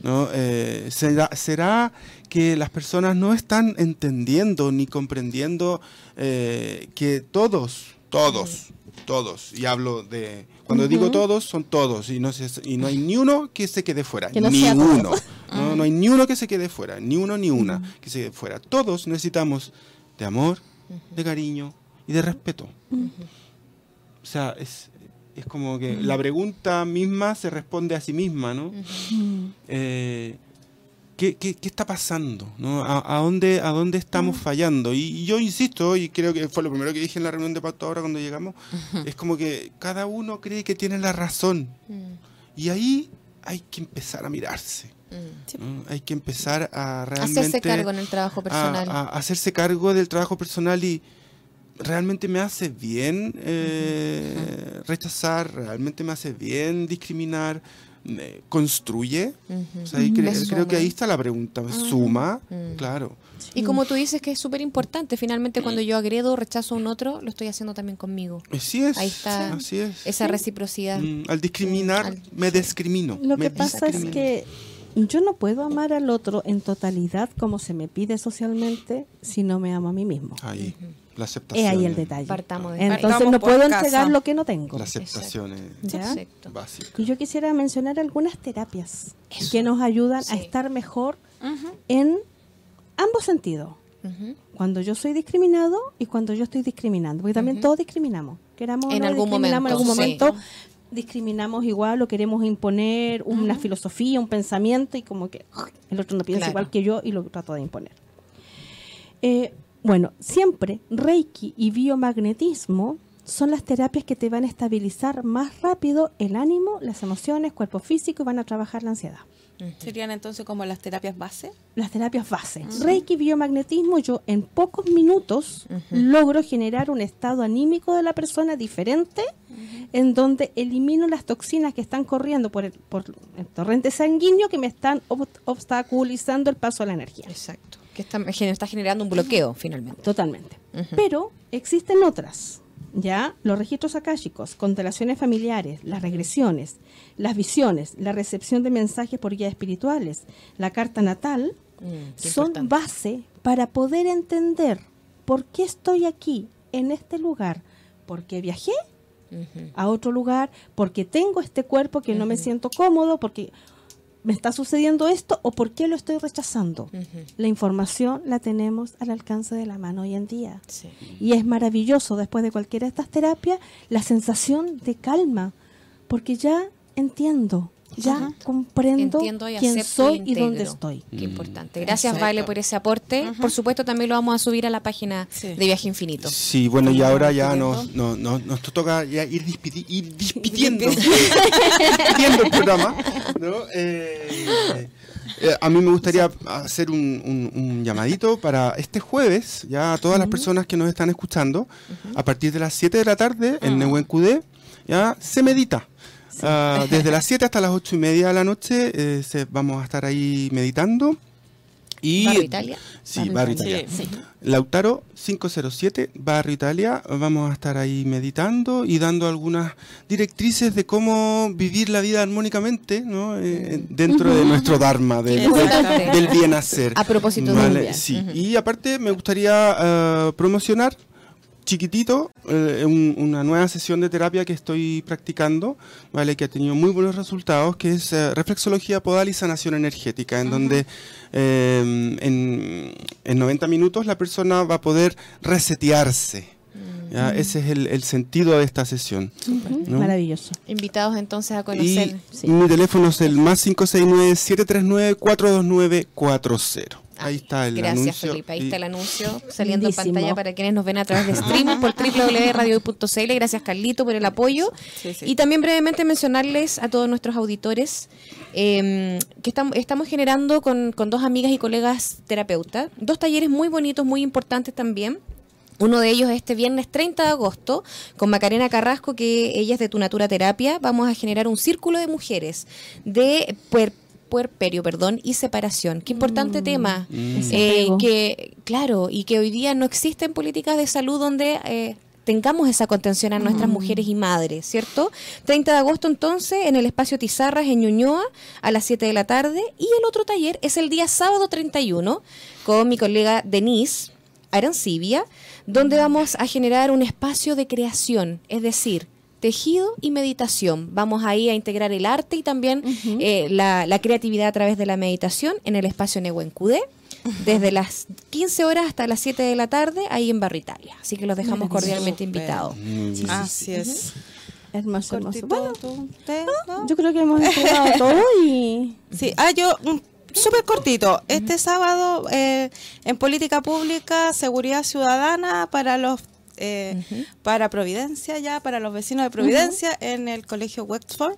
¿no? Eh, ¿será, ¿Será que las personas no están entendiendo ni comprendiendo eh, que todos, todos, todos, y hablo de... Cuando digo todos, son todos, y no, se- y no hay ni uno que se quede fuera, Que no ni sea uno. todos. No, no hay ni uno que se quede fuera, ni uno ni una que se quede fuera. Todos necesitamos de amor, de cariño y de respeto. O sea, es, es como que la pregunta misma se responde a sí misma, ¿no? Eh, ¿qué, qué, qué está pasando? ¿no? ¿A, a dónde, ¿A dónde estamos fallando? Y, y yo insisto, y creo que fue lo primero que dije en la reunión de Pacto ahora cuando llegamos, es como que cada uno cree que tiene la razón. Y ahí hay que empezar a mirarse. ¿no? Hay que empezar a realmente... Hacerse cargo en el trabajo personal. a- a hacerse cargo del trabajo personal y realmente me hace bien eh, rechazar, realmente me hace bien discriminar, construye. Ujú. O sea, ahí cre- Me creo que ahí está la pregunta, suma, Mm. claro. Y como tú dices que es súper importante, finalmente cuando yo agredo o rechazo a un otro, lo estoy haciendo también conmigo. Así es, Ahí está así es. Esa reciprocidad. Mm, al discriminar, Al- me discrimino. Lo me que pasa es que yo no puedo amar al otro en totalidad como se me pide socialmente si no me amo a mí mismo. Ahí, la aceptación. Es ahí el es- detalle. Partamos de Entonces Partamos no puedo casa. entregar lo que no tengo. La aceptación es ¿Ya? Perfecto. básica. Y yo quisiera mencionar algunas terapias Eso. que nos ayudan Sí. a estar mejor en ambos sentidos. Cuando yo soy discriminado y cuando yo estoy discriminando. Porque también todos discriminamos. Queramos En no, algún discriminamos en algún momento, momento. Discriminamos igual o queremos imponer una filosofía, un pensamiento y como que el otro no piensa Claro. igual que yo y lo trato de imponer. Eh, bueno, siempre Reiki y biomagnetismo son las terapias que te van a estabilizar más rápido el ánimo, las emociones, cuerpo físico y van a trabajar la ansiedad. Serían entonces como las terapias base. Las terapias base. Reiki, biomagnetismo, yo en pocos minutos logro generar un estado anímico de la persona diferente, en donde elimino las toxinas que están corriendo por el, por el torrente sanguíneo que me están ob- obstaculizando el paso de la energía. Exacto. Que está, está generando un bloqueo finalmente. Totalmente. Pero existen otras, ¿ya? Los registros akáshicos, constelaciones familiares, las regresiones, las visiones, la recepción de mensajes por guías espirituales, la carta natal, Mm, son importante. base para poder entender por qué estoy aquí, en este lugar, por qué viajé a otro lugar, porque tengo este cuerpo que no me siento cómodo, porque me está sucediendo esto o por qué lo estoy rechazando. La información la tenemos al alcance de la mano hoy en día. Sí. Y es maravilloso después de cualquiera de estas terapias la sensación de calma, porque ya entiendo, ya comprendo Entiendo y quién soy y y dónde estoy. Qué importante. Gracias, Exacto. Vale, por ese aporte. Por supuesto, también lo vamos a subir a la página Sí. de Viaje Infinito. Sí, bueno, y ahora ya nos, nos, nos, nos toca ya ir, despidi- ir despidiendo, despidiendo el programa. ¿no? Eh, eh, a mí me gustaría hacer un, un- un llamadito para este jueves, ya a todas las personas que nos están escuchando, a partir de las 7 de la tarde en Nehuencudé, ya se medita. Ah, desde las 7 hasta las 8 y media de la noche eh, se- vamos a estar ahí meditando. Y, Barrio Italia. Sí, Barrio Italia. Italia. Lautaro 507, Barrio Italia. Vamos a estar ahí meditando y dando algunas directrices de cómo vivir la vida armónicamente ¿no? Eh, dentro de nuestro Dharma, del, Importante. del bien hacer. A propósito Vale, del bien. Sí, y aparte me gustaría eh, promocionar chiquitito eh, un- una nueva sesión de terapia que estoy practicando, ¿vale? que ha tenido muy buenos resultados, que es eh, reflexología podal y sanación energética, en donde eh, en, en 90 minutos la persona va a poder resetearse. ¿ya? Ese es el, el sentido de esta sesión. ¿no? Maravilloso. Invitados entonces a Y conocer. Sí. mi teléfono es el más 569-739-429-40. Ahí está el Gracias, anuncio. Felipe. Ahí y- está el anuncio saliendo en pantalla para quienes nos ven a través de streaming por www.radio.cl. Gracias, Carlito, por el apoyo. Sí, sí. Y también brevemente mencionarles a todos nuestros auditores eh, que estamos, estamos generando con, con dos amigas y colegas terapeutas dos talleres muy bonitos, muy importantes también. Uno de ellos es este viernes 30 de agosto con Macarena Carrasco, que ella es de Tu Natura Terapia. Vamos a generar un círculo de mujeres de puerperio perdón, y separación. Qué importante tema. Ese Eh, que, claro, y que hoy día no existen políticas de salud donde eh, tengamos esa contención a nuestras mujeres y madres, ¿cierto? 30 de agosto entonces en el espacio Tizarras en Ñuñoa a las 7 de la tarde y el otro taller es el día sábado 31 con mi colega Denise Arancibia, donde vamos a generar un espacio de creación, es decir, tejido y meditación. Vamos ahí a integrar el arte y también eh, la, la creatividad a través de la meditación en el espacio Nehuencudé, desde las 15 horas hasta las 7 de la tarde, ahí en Barrio Italia. Así que los dejamos cordialmente invitados. Bien. Así es. Hermoso, hermoso. Cortito, Bueno. ¿No? yo creo que hemos entregado todo y Sí, ah, yo, un- súper cortito. Este sábado, eh, en política pública, seguridad ciudadana para los. Eh, para Providencia ya, para los vecinos de Providencia en el colegio Wexford.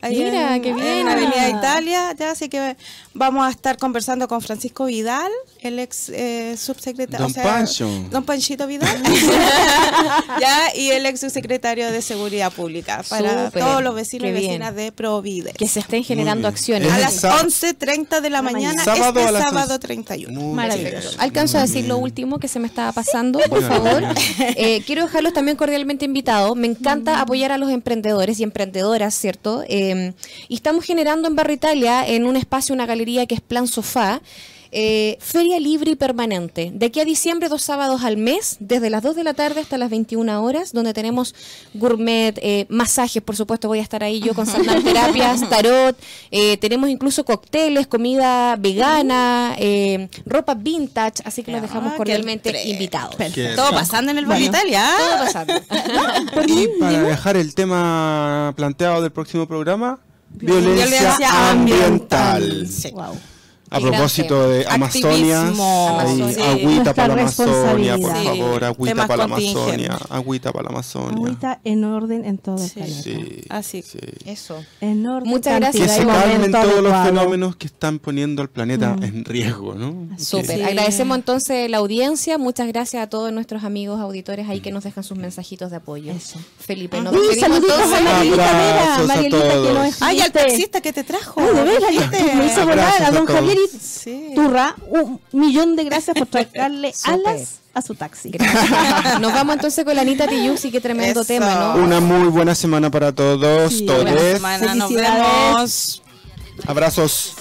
Ahí Mira, en, qué en bien. Avenida Italia, ya, así que vamos a estar conversando con Francisco Vidal, el ex eh, subsecretario. Don Pancho. Don Panchito Vidal, ya, y el ex subsecretario de Seguridad Pública para Súper, todos los vecinos y vecinas de Providencia. Que se estén generando acciones. Es A las sá- 11.30 de la mañana, Sábado este a las sábado 11. 31. Muy Maravilloso. bien. Alcanzo a decir lo último que se me estaba pasando, por favor. Eh, quiero dejarlos también cordialmente invitados. Me encanta apoyar a los emprendedores y emprendedoras, ¿cierto? Eh, y estamos generando en Barrio Italia, en un espacio, una galería que es Plan Sofá. Eh, feria libre y permanente. De aquí a diciembre, dos sábados al mes, desde las 2 de la tarde hasta las 21 horas, donde tenemos gourmet, eh, masajes, por supuesto, voy a estar ahí yo con Sandal Terapias, tarot, eh, tenemos incluso cócteles, comida vegana, eh, ropa vintage, así que los dejamos Ah, qué cordialmente invitados. Todo pasando en el Barrio Italia. ¿ah? Todo pasando. Y para dejar el tema planteado del próximo programa, violencia, Violencia ambiental. ambiental. Sí. wow. A propósito de Amazonia, Sí. agüita para la Amazonia, por favor, agüita para la. Amazonia, agüita para la Amazonia. Agüita en orden en todo el planeta. Sí, Así. sí. Eso. En orden, Muchas Que gracias. y se calmen todos los fenómenos que están poniendo al planeta en riesgo, ¿no? Súper. Sí. Agradecemos entonces la audiencia. Muchas gracias a todos nuestros amigos auditores ahí que nos dejan sus mensajitos de apoyo. Eso. Felipe, nos Uy, despedimos saluditos a. Marielita Vera, Marielita que Ay, al taxista que te trajo. Ay, de veras, ¿viste? me hizo volar a don. Javier y Sí. Turra un millón de gracias por traerle alas a su taxi. Gracias. Nos vamos entonces con la Anita Tijusi, qué tremendo Eso. tema, ¿no? Una muy buena semana para todos, Sí, todes. Buena semana, nos vemos. Abrazos.